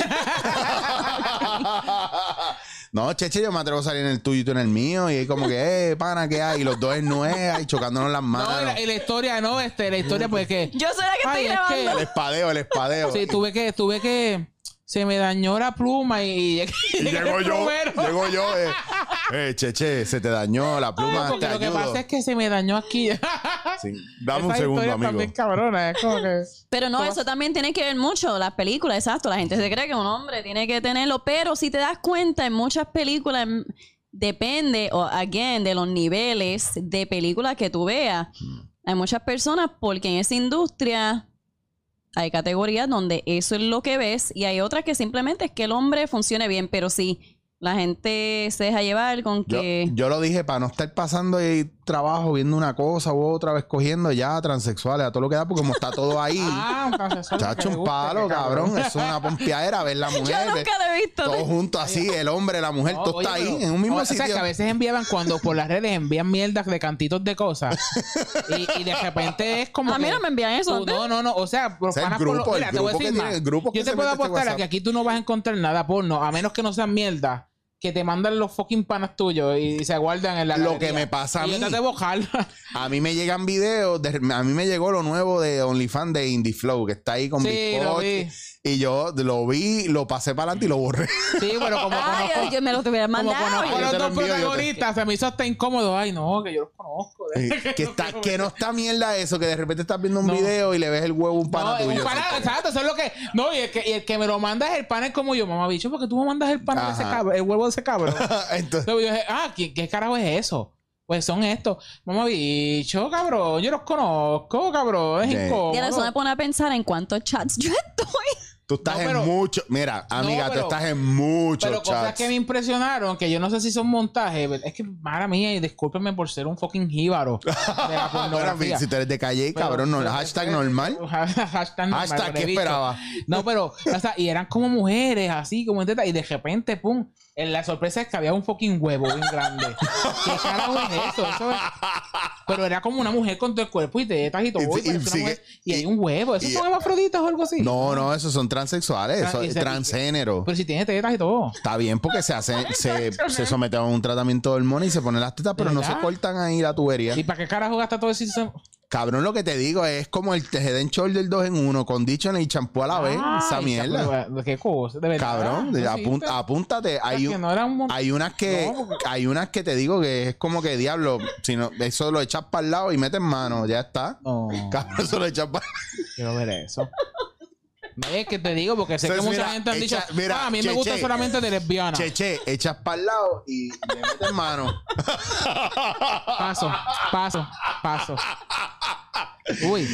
Speaker 1: No, Cheche, yo me atrevo a salir en el tuyo y tú en el mío. Y es como que, eh, pana, ¿qué hay? Y los dos en nueve y chocándonos las
Speaker 2: No,
Speaker 1: manos.
Speaker 2: y la, y la historia, no, este, la historia, pues que.
Speaker 3: Yo soy la que
Speaker 2: Ay,
Speaker 3: estoy
Speaker 2: es que-
Speaker 3: grabando.
Speaker 1: El espadeo, el espadeo.
Speaker 2: Sí, tuve que, tuve que. Se me dañó la pluma y.
Speaker 1: Y llego yo, llego yo, eh, eh, Cheche, se te dañó la pluma,
Speaker 2: Porque
Speaker 1: te
Speaker 2: lo que pasa es que se me dañó aquí.
Speaker 1: Sí, Dame un segundo, amigo.
Speaker 2: también cabrona, es como que.
Speaker 3: Pero no, eso también tiene que ver mucho, las películas, exacto. La gente se cree que un hombre tiene que tenerlo, pero si te das cuenta, en muchas películas mm, depende, o again, de los niveles de películas que tú veas. Hay muchas personas porque en esa industria hay categorías donde eso es lo que ves y hay otras que simplemente es que el hombre funcione bien, pero si la gente se deja llevar con que...
Speaker 1: yo lo dije para no estar pasando ahí trabajo viendo una cosa u otra vez cogiendo ya transexuales a todo lo que da, porque como está todo ahí,
Speaker 2: Ah, un
Speaker 1: chacho, un palo, cabrón. Eso es una pompeadera ver la
Speaker 3: Yo
Speaker 1: mujer.
Speaker 3: nunca lo he visto.
Speaker 1: Todo junto así, el hombre, la mujer,
Speaker 2: No,
Speaker 1: todo
Speaker 2: oye,
Speaker 1: está ahí
Speaker 2: pero-
Speaker 1: en un mismo
Speaker 2: o sea,
Speaker 1: sitio.
Speaker 2: que a veces enviaban cuando por las redes envían mierdas de cantitos de cosas. y, y de repente es como.
Speaker 3: A mí no me envían eso.
Speaker 2: tú- no, no, no. O sea, por
Speaker 1: O sea, el
Speaker 2: por lo-
Speaker 1: grupo, el
Speaker 2: mira, te voy a decir
Speaker 1: tiene-
Speaker 2: más.
Speaker 1: el grupo que
Speaker 2: Yo te puedo
Speaker 1: este
Speaker 2: apostar a que aquí tú no vas a encontrar nada porno, a menos que no sean mierdas. Que te mandan los fucking panas tuyos y, se guardan en la
Speaker 1: Lo
Speaker 2: galería.
Speaker 1: que me pasa a
Speaker 2: Y
Speaker 1: mí.
Speaker 2: traté de bojarla.
Speaker 1: A mí me llegan videos, de- a mí me llegó lo nuevo de OnlyFans de Indie Flow, que está ahí con
Speaker 2: Sí, vi.
Speaker 1: Y yo lo vi, lo pasé para adelante y lo borré.
Speaker 2: Sí, pero como
Speaker 3: Ay,
Speaker 2: conozco,
Speaker 3: yo me lo tuviera
Speaker 2: como
Speaker 3: mandado.
Speaker 2: conozco a
Speaker 1: Yo
Speaker 2: los dos protagonistas, se me hizo hasta incómodo. Ay, no, que yo los conozco.
Speaker 1: Eh, que, está, que no está mierda eso, que de repente estás viendo un
Speaker 2: No.
Speaker 1: video y le ves el huevo a un pana
Speaker 2: No, es un
Speaker 1: tuyo.
Speaker 2: pana, exacto, eso es lo que. No, y el que, y el que me lo manda es el pana es como yo, mamá bicho, porque tú me mandas el pana de ese cabrón, el huevo ese cabrón.
Speaker 1: Entonces,
Speaker 2: Entonces yo dije, ah, ¿qué, qué carajo es eso? Pues son estos. Mamá bicho, cabrón, yo los conozco, cabrón, es
Speaker 1: Sí.
Speaker 2: incómodo.
Speaker 3: Y ahora eso me pone a pensar en cuántos chats yo estoy.
Speaker 1: Tú estás
Speaker 2: No, pero-
Speaker 1: en mucho. Mira, amiga,
Speaker 2: pero-
Speaker 1: tú estás en muchos
Speaker 2: Pero cosas
Speaker 1: chats.
Speaker 2: que me impresionaron, que yo no sé si son montajes, es que, mala mía, y discúlpenme por ser un fucking jíbaro de la pornografía.
Speaker 1: si tú eres de calle,
Speaker 2: Pero-
Speaker 1: cabrón, no, hashtag normal.
Speaker 2: hashtag normal.
Speaker 1: Hashtag, ¿qué esperaba?
Speaker 2: No, pero, o sea, y eran como mujeres, así, como tetas, y de repente, pum, en la sorpresa es que había un fucking huevo bien grande. ¿Qué carajo es eso? Eso es- Pero era como una mujer con todo el cuerpo y tetas y todo.
Speaker 1: Y-
Speaker 2: Y,
Speaker 1: y
Speaker 2: y hay un huevo. ¿Esos son hermafroditas o algo así?
Speaker 1: No, no, esos son transexuales,
Speaker 2: y se-
Speaker 1: transgénero.
Speaker 2: Pero si tiene tetas y todo.
Speaker 1: Está bien porque se hace, se, se somete a un tratamiento de hormonas y se ponen las tetas, pero no se
Speaker 2: ¿Verdad?
Speaker 1: cortan ahí la tubería.
Speaker 2: ¿Y para qué carajo gasta todo ese
Speaker 1: Cabrón, lo que te digo es como el Head and Shoulder 2 en 1, conditioner y champú a la vez.
Speaker 2: Ay,
Speaker 1: esa mierda.
Speaker 2: pero, ¿Qué cosa? De verdad.
Speaker 1: Cabrón,
Speaker 2: ¿No
Speaker 1: apun-
Speaker 2: existe?
Speaker 1: apúntate.
Speaker 2: O sea,
Speaker 1: Hay,
Speaker 2: que
Speaker 1: un-
Speaker 2: no era un mon-
Speaker 1: hay unas que
Speaker 2: No,
Speaker 1: hay unas que te digo que es como que diablo, si no, eso lo echas para el lado y metes mano, ya está.
Speaker 2: No,
Speaker 1: Cabrón, eso lo echas para
Speaker 2: quiero ver eso. No es que te digo, porque sé que
Speaker 1: Entonces,
Speaker 2: mucha
Speaker 1: mira,
Speaker 2: gente han dicho,
Speaker 1: echa- mira,
Speaker 2: ah, a mí
Speaker 1: che,
Speaker 2: me gusta
Speaker 1: che.
Speaker 2: solamente de lesbiana.
Speaker 1: Che, che, echas para el lado y le metes mano.
Speaker 2: Paso, paso, paso. Uy.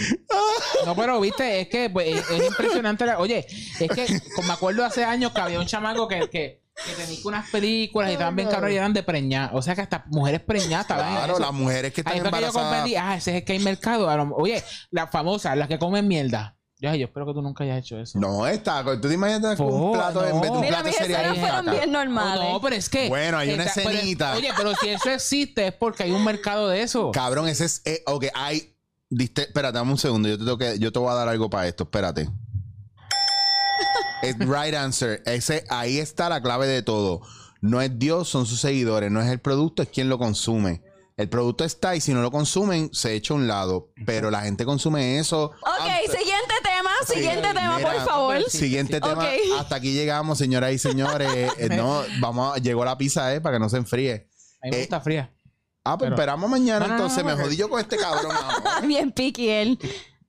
Speaker 2: No, pero viste, es que pues, es, es impresionante. la- Oye, es que como me acuerdo hace años que había un chamaco que, que, que tenéis unas películas y estaban bien cabronas y eran de preñar. O sea que hasta mujeres preñadas estaban en
Speaker 1: Claro,
Speaker 2: eso.
Speaker 1: las mujeres que están
Speaker 2: Ahí fue que yo
Speaker 1: embarazadas.
Speaker 2: comprendí, ah, ese es el que hay mercado. A lo- Oye, las famosas, las que comen mierda. Yo, yo espero que tú nunca hayas hecho eso.
Speaker 1: No, está. Tú te imaginas con un
Speaker 2: Oh,
Speaker 1: plato en vez de un
Speaker 3: Mira,
Speaker 1: plato
Speaker 3: mis
Speaker 1: de cereal.
Speaker 3: escenas fueron
Speaker 1: caca.
Speaker 3: bien
Speaker 2: Oh,
Speaker 3: normales.
Speaker 2: no, pero es que.
Speaker 1: Bueno, hay una
Speaker 2: Está- pero-
Speaker 1: escenita.
Speaker 2: oye, pero si eso existe es porque hay un mercado de eso.
Speaker 1: Cabrón, ese es. eh, ok, hay. Diste, espérate, dame un segundo. Yo te, tengo que, yo te voy a dar algo para esto. Espérate. Es right answer. Ese, ahí está la clave de todo. No es Dios, son sus seguidores. No es el producto, es quien lo consume. El producto está y si no lo consumen, se echa a un lado. Pero la gente consume eso.
Speaker 3: Ok,
Speaker 1: antes-
Speaker 3: siguiente tema, siguiente tema,
Speaker 1: Mira,
Speaker 3: por favor.
Speaker 1: Siguiente tema. Hasta aquí llegamos, señoras y señores. Eh, no, vamos a, llegó la pizza, eh, para que no se enfríe.
Speaker 2: A mí me
Speaker 1: Eh,
Speaker 2: gusta fría.
Speaker 1: Ah, pues
Speaker 2: Pero-
Speaker 1: esperamos mañana.
Speaker 2: No, no, no,
Speaker 1: entonces
Speaker 2: no,
Speaker 1: me jodí yo con este cabrón.
Speaker 3: Bien piqui él.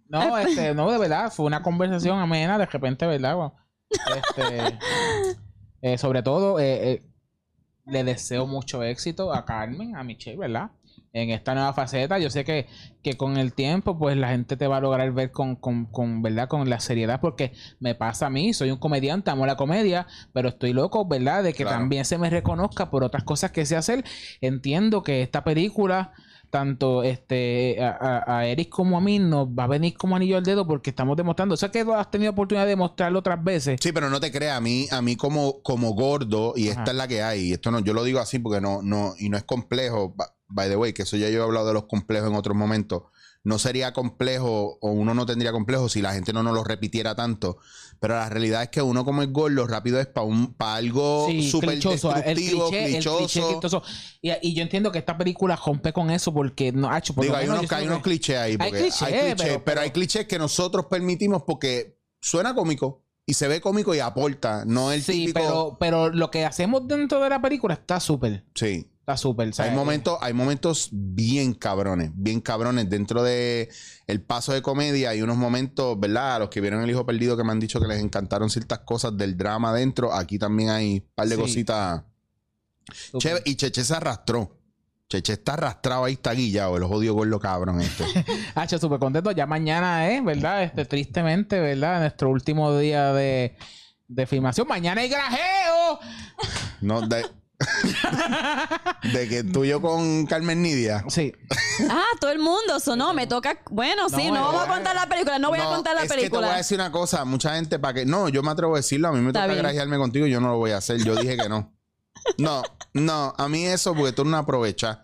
Speaker 2: No, este, no, de verdad, fue una conversación amena, de repente, ¿verdad? Bueno, Este, eh, sobre todo, eh, eh, le deseo mucho éxito a Carmen, a Michelle, ¿verdad? En esta nueva faceta. Yo sé que, que con el tiempo, pues la gente te va a lograr ver con, con, con, ¿verdad? Con la seriedad, porque me pasa a mí, soy un comediante, amo la comedia, pero estoy loco, ¿verdad? De que
Speaker 1: Claro.
Speaker 2: también se me reconozca por otras cosas que sé hacer. Entiendo que esta película tanto este a, a- Eric como a mí nos va a venir como anillo al dedo porque estamos demostrando. O sea que has tenido oportunidad de demostrarlo otras veces.
Speaker 1: Sí, pero no te creas, a mí, a mí como, como gordo, y esta
Speaker 2: Ajá.
Speaker 1: es la que hay, y esto no, yo lo digo así porque no, no, y no es complejo, by the way, que eso ya yo he hablado de los complejos en otros momentos. No sería complejo, o uno no tendría complejo si la gente no nos lo repitiera tanto. Pero la realidad es que uno como es gordo, rápido es para un, para algo
Speaker 2: Sí,
Speaker 1: súper
Speaker 2: el
Speaker 1: destructivo,
Speaker 2: cliché, el
Speaker 1: clichoso.
Speaker 2: cliché. Y, y yo entiendo que esta película rompe con eso porque no ha hecho por
Speaker 1: Digo, hay unos, hay unos clichés ahí.
Speaker 2: Hay clichés,
Speaker 1: hay clichés,
Speaker 2: pero-
Speaker 1: pero,
Speaker 2: pero-
Speaker 1: hay clichés que nosotros permitimos porque suena cómico y se ve cómico y aporta. No el
Speaker 2: Sí,
Speaker 1: típico.
Speaker 2: pero, pero lo que hacemos dentro de la película está súper.
Speaker 1: Sí. Hay momentos, hay momentos bien cabrones, bien cabrones. Dentro de el paso de comedia hay unos momentos, ¿verdad? A los que vieron El Hijo Perdido que me han dicho que les encantaron ciertas cosas del drama dentro. Aquí también hay un par de
Speaker 2: Sí.
Speaker 1: cositas. Chévere. Y Cheche se arrastró. Cheche está arrastrado ahí, está guillado. El jodido gordo cabrón este.
Speaker 2: Hacho, súper contento. Ya mañana es, ¿verdad? Este, tristemente, ¿verdad? Nuestro último día de, de filmación. Mañana hay grajeo.
Speaker 1: No, de, de que tú y yo con Carmen Nidia.
Speaker 2: Sí.
Speaker 3: Ah, todo el mundo, eso no, me toca. Bueno, sí,
Speaker 2: No,
Speaker 3: no, vamos a contar la película, no voy a contar la
Speaker 1: es que te voy a
Speaker 3: película.
Speaker 1: decir una cosa, mucha gente para que no, yo me atrevo a decirlo, a mí me
Speaker 3: Está
Speaker 1: toca
Speaker 3: bien.
Speaker 1: grajearme contigo, yo no lo voy a hacer, yo dije que no. No, no, a mí eso porque tú no aprovechas.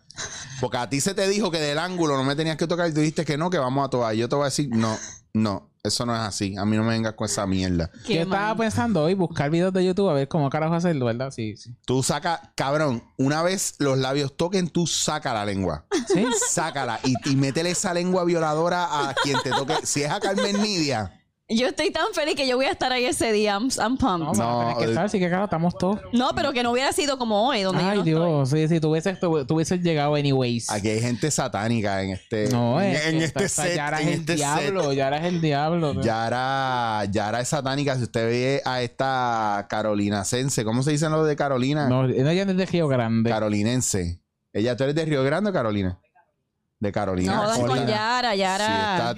Speaker 1: Porque a ti se te dijo que del ángulo no me tenías que tocar y tú dijiste que no, que vamos a tocar. Yo te voy a decir, no, no, eso no es así. A mí no me vengas con esa mierda.
Speaker 3: Qué
Speaker 2: Yo estaba pensando hoy buscar videos de YouTube a ver cómo carajo hacerlo, ¿verdad? Sí, sí.
Speaker 1: Tú saca, cabrón, una vez los labios toquen, tú saca la lengua.
Speaker 2: ¿Sí?
Speaker 1: Sácala y, y métele esa lengua violadora a quien te toque. Si es a Carmen Nidia,
Speaker 3: Yo estoy tan feliz que yo voy a estar ahí ese día. I'm, I'm pumped.
Speaker 2: No,
Speaker 3: No,
Speaker 2: no,
Speaker 1: No,
Speaker 2: que
Speaker 1: eh.
Speaker 2: estar, sí que claro, estamos todos.
Speaker 3: pero que no hubiera sido como hoy, donde yo
Speaker 2: Ay,
Speaker 3: no estoy.
Speaker 2: Dios, sí, sí, tú hubieses, tú, tú hubieses llegado anyways.
Speaker 1: aquí hay gente satánica en este,
Speaker 2: No,
Speaker 1: en,
Speaker 2: es
Speaker 1: en
Speaker 2: que
Speaker 1: este
Speaker 2: esta-
Speaker 1: set.
Speaker 2: Ya eras
Speaker 1: en
Speaker 2: el
Speaker 1: este set.
Speaker 2: diablo, ya eras el diablo.
Speaker 1: Yara, Yara es satánica. Si usted ve a esta Carolina Sense, ¿cómo se dicen los de Carolina?
Speaker 2: No, no, ella es de Río Grande.
Speaker 1: Carolinense. Ella, ¿tú eres de Río Grande o Carolina? De Carolina.
Speaker 3: No jodan con
Speaker 1: Carolina.
Speaker 3: Yara,
Speaker 1: Sí,
Speaker 3: Yara.
Speaker 1: está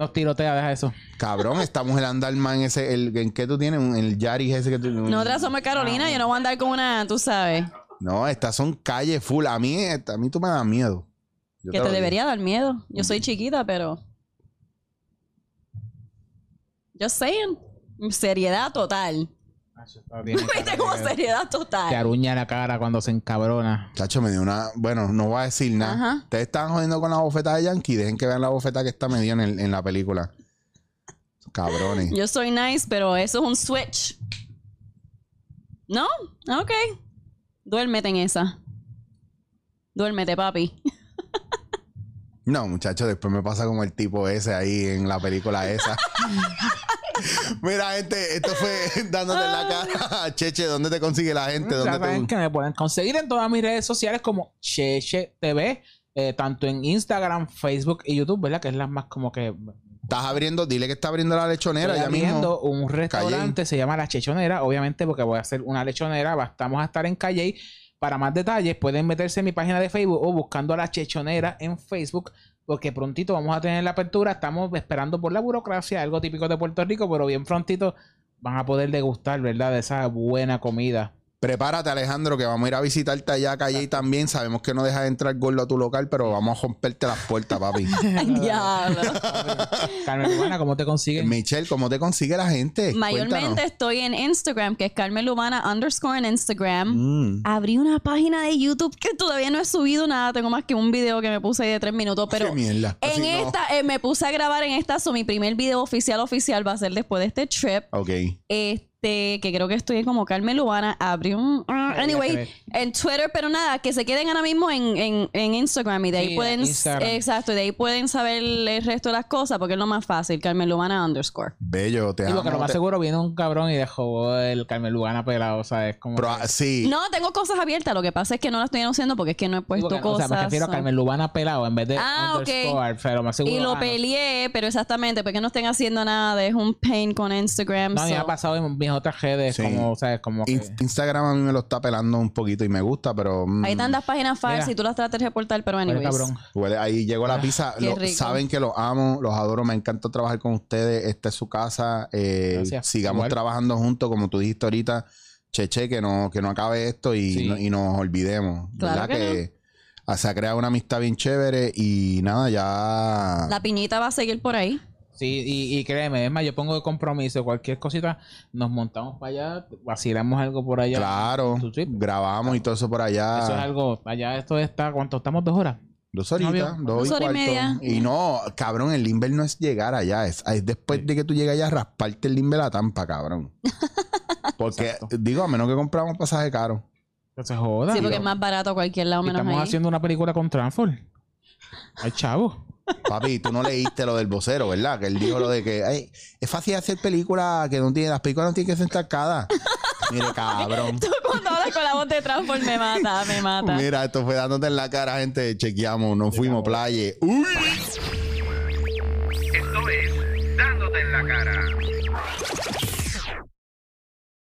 Speaker 2: Nos tirotea, deja eso.
Speaker 1: Cabrón, esta mujer anda al man ese, el, ¿en qué tú tienes? Un- El Yaris ese que tú...
Speaker 3: Nosotras somos Carolina, yo no voy a andar con una, tú sabes,
Speaker 1: No, estas son calles full. A mí, a mí tú me das miedo. Yo
Speaker 3: que
Speaker 1: lo
Speaker 3: te
Speaker 1: digo.
Speaker 3: debería dar miedo. Yo soy chiquita, pero. Just saying. Seriedad total. ¿Viste como seriedad
Speaker 2: Te
Speaker 3: total?
Speaker 2: aruña la cara cuando se encabrona.
Speaker 1: Chacho, me dio una... Bueno, no voy a decir nada.
Speaker 3: Ajá.
Speaker 1: Ustedes están jodiendo con la bofeta de Yankee. Dejen que vean la bofeta que está me dio en, el- en la película. Cabrones.
Speaker 3: Yo soy nice, pero eso es un switch. ¿No? Ok. Duérmete en esa. Duérmete, papi.
Speaker 1: No, muchachos, después me pasa como el tipo ese ahí en la película esa. Mira, gente, esto fue dándote en la cara. Cheche, ¿dónde te consigue la gente? ¿Dónde te...
Speaker 2: que me pueden conseguir en todas mis redes sociales como Cheche TV, eh, tanto en Instagram, Facebook y YouTube, ¿verdad? Que es las más como que
Speaker 1: Estás abriendo, dile que está abriendo la lechonera
Speaker 2: Estoy
Speaker 1: ya
Speaker 2: abriendo
Speaker 1: mismo.
Speaker 2: un restaurante, se llama La Chechonera, obviamente porque voy a hacer una lechonera, va- estamos a estar en Calle. Para más detalles pueden meterse en mi página de Facebook o buscando a La Chechonera en Facebook, porque prontito vamos a tener la apertura, estamos esperando por la burocracia, algo típico de Puerto Rico, pero bien prontito van a poder degustar, ¿verdad? De esa buena comida
Speaker 1: Prepárate, Alejandro, que vamos a ir a visitarte allá a Calle y también. Sabemos que no dejas entrar gordo a tu local, pero vamos a romperte las puertas, papi.
Speaker 3: Diablo.
Speaker 2: Carmen Lubana, ¿cómo te consiguen?
Speaker 1: Michelle, ¿cómo te consigue la gente?
Speaker 3: Mayormente
Speaker 1: Cuéntanos.
Speaker 3: estoy en Instagram, que es Carmen Lumana underscore en Instagram.
Speaker 1: Mm.
Speaker 3: Abrí una página de YouTube que todavía no he subido nada. Tengo más que un video que me puse ahí de tres minutos. Pero
Speaker 1: Qué mierda.
Speaker 3: en
Speaker 1: Así no.
Speaker 3: esta, eh, me puse a grabar en esta. So, mi primer video oficial oficial va a ser después de este trip.
Speaker 1: Ok.
Speaker 3: Este, que creo que estoy como Carmen Lubana. Abrí un. ah, anyway, en Twitter, pero nada, que se queden ahora mismo en, en, en Instagram y de ahí
Speaker 2: Sí,
Speaker 3: pueden.
Speaker 2: Instagram.
Speaker 3: Exacto, y de ahí pueden saber el resto de las cosas porque es lo más fácil. Carmen Lubana underscore.
Speaker 1: Bello, te
Speaker 2: Sí, porque
Speaker 1: amo,
Speaker 2: lo más
Speaker 1: te-
Speaker 2: seguro viene un cabrón y dejó el Carmen Lugana pelado. O sea, es como.
Speaker 1: Pro-
Speaker 2: que-
Speaker 1: sí.
Speaker 3: No, tengo cosas abiertas. Lo que pasa es que no las estoy anunciando porque es que no he puesto cosas.
Speaker 2: O sea, me refiero a
Speaker 3: so-
Speaker 2: Carmen Lubana pelado en vez de
Speaker 3: Ah,
Speaker 2: underscore, pero más seguro.
Speaker 3: Y lo
Speaker 2: ah, no.
Speaker 3: peleé, pero exactamente, porque no estén haciendo nada. Es un pain con Instagram.
Speaker 2: No, a me ha pasado en mis otras redes,
Speaker 1: Sí.
Speaker 2: como, sea, como que...
Speaker 1: In- Instagram a mí me lo está pelando un poquito y me gusta, pero. mm,
Speaker 3: Hay tantas páginas falsas
Speaker 2: Mira.
Speaker 3: y tú las tratas de reportar, pero
Speaker 2: Huele
Speaker 3: anyways.
Speaker 2: cabrón.
Speaker 1: Huele- ahí llegó la pizza.
Speaker 3: qué
Speaker 1: Lo-
Speaker 3: rico.
Speaker 1: saben que los amo, los adoro, me encanta trabajar con ustedes. Esta es su casa. eh,
Speaker 2: Gracias.
Speaker 1: sigamos
Speaker 2: Igual.
Speaker 1: trabajando juntos, como tú dijiste ahorita. Cheche, que no, que no acabe esto y,
Speaker 2: Sí.
Speaker 1: no- y nos olvidemos.
Speaker 3: Claro
Speaker 1: ¿Verdad?
Speaker 3: que
Speaker 1: ah, se ha creado una amistad bien chévere y nada, ya.
Speaker 3: La piñita va a seguir por ahí.
Speaker 2: Sí, y, y créeme, es más, yo pongo de compromiso, cualquier cosita, nos montamos para allá, vacilamos algo por allá.
Speaker 1: Claro, grabamos y todo eso por allá.
Speaker 2: Eso es algo, allá esto está, ¿cuánto estamos? ¿Dos horas?
Speaker 1: Dos horitas,
Speaker 2: Novio.
Speaker 1: dos,
Speaker 3: Dos
Speaker 1: y
Speaker 3: horas y media.
Speaker 1: Y no, cabrón, el limber no es llegar allá, es, es después de que tú llegas allá a rasparte el limber a la tampa, cabrón. Porque,
Speaker 2: Exacto.
Speaker 1: digo, a menos que compramos pasaje caro.
Speaker 2: Que se joda.
Speaker 3: Sí, porque es más barato a cualquier lado menos
Speaker 2: estamos
Speaker 3: ahí.
Speaker 2: haciendo una película con Transform. Ay, chavo.
Speaker 1: Papi, tú no leíste lo del vocero, ¿verdad? Que él dijo lo de que "Ay, es fácil hacer películas que no tienen, las películas no tienen que ser encarcadas. Mire, cabrón.
Speaker 3: Tú cuando hablas con la voz de Transform me mata, me mata.
Speaker 1: Mira, esto fue dándote en la cara, gente. Chequeamos, nos fuimos, playa. Uy.
Speaker 7: Esto es Dándote en la cara.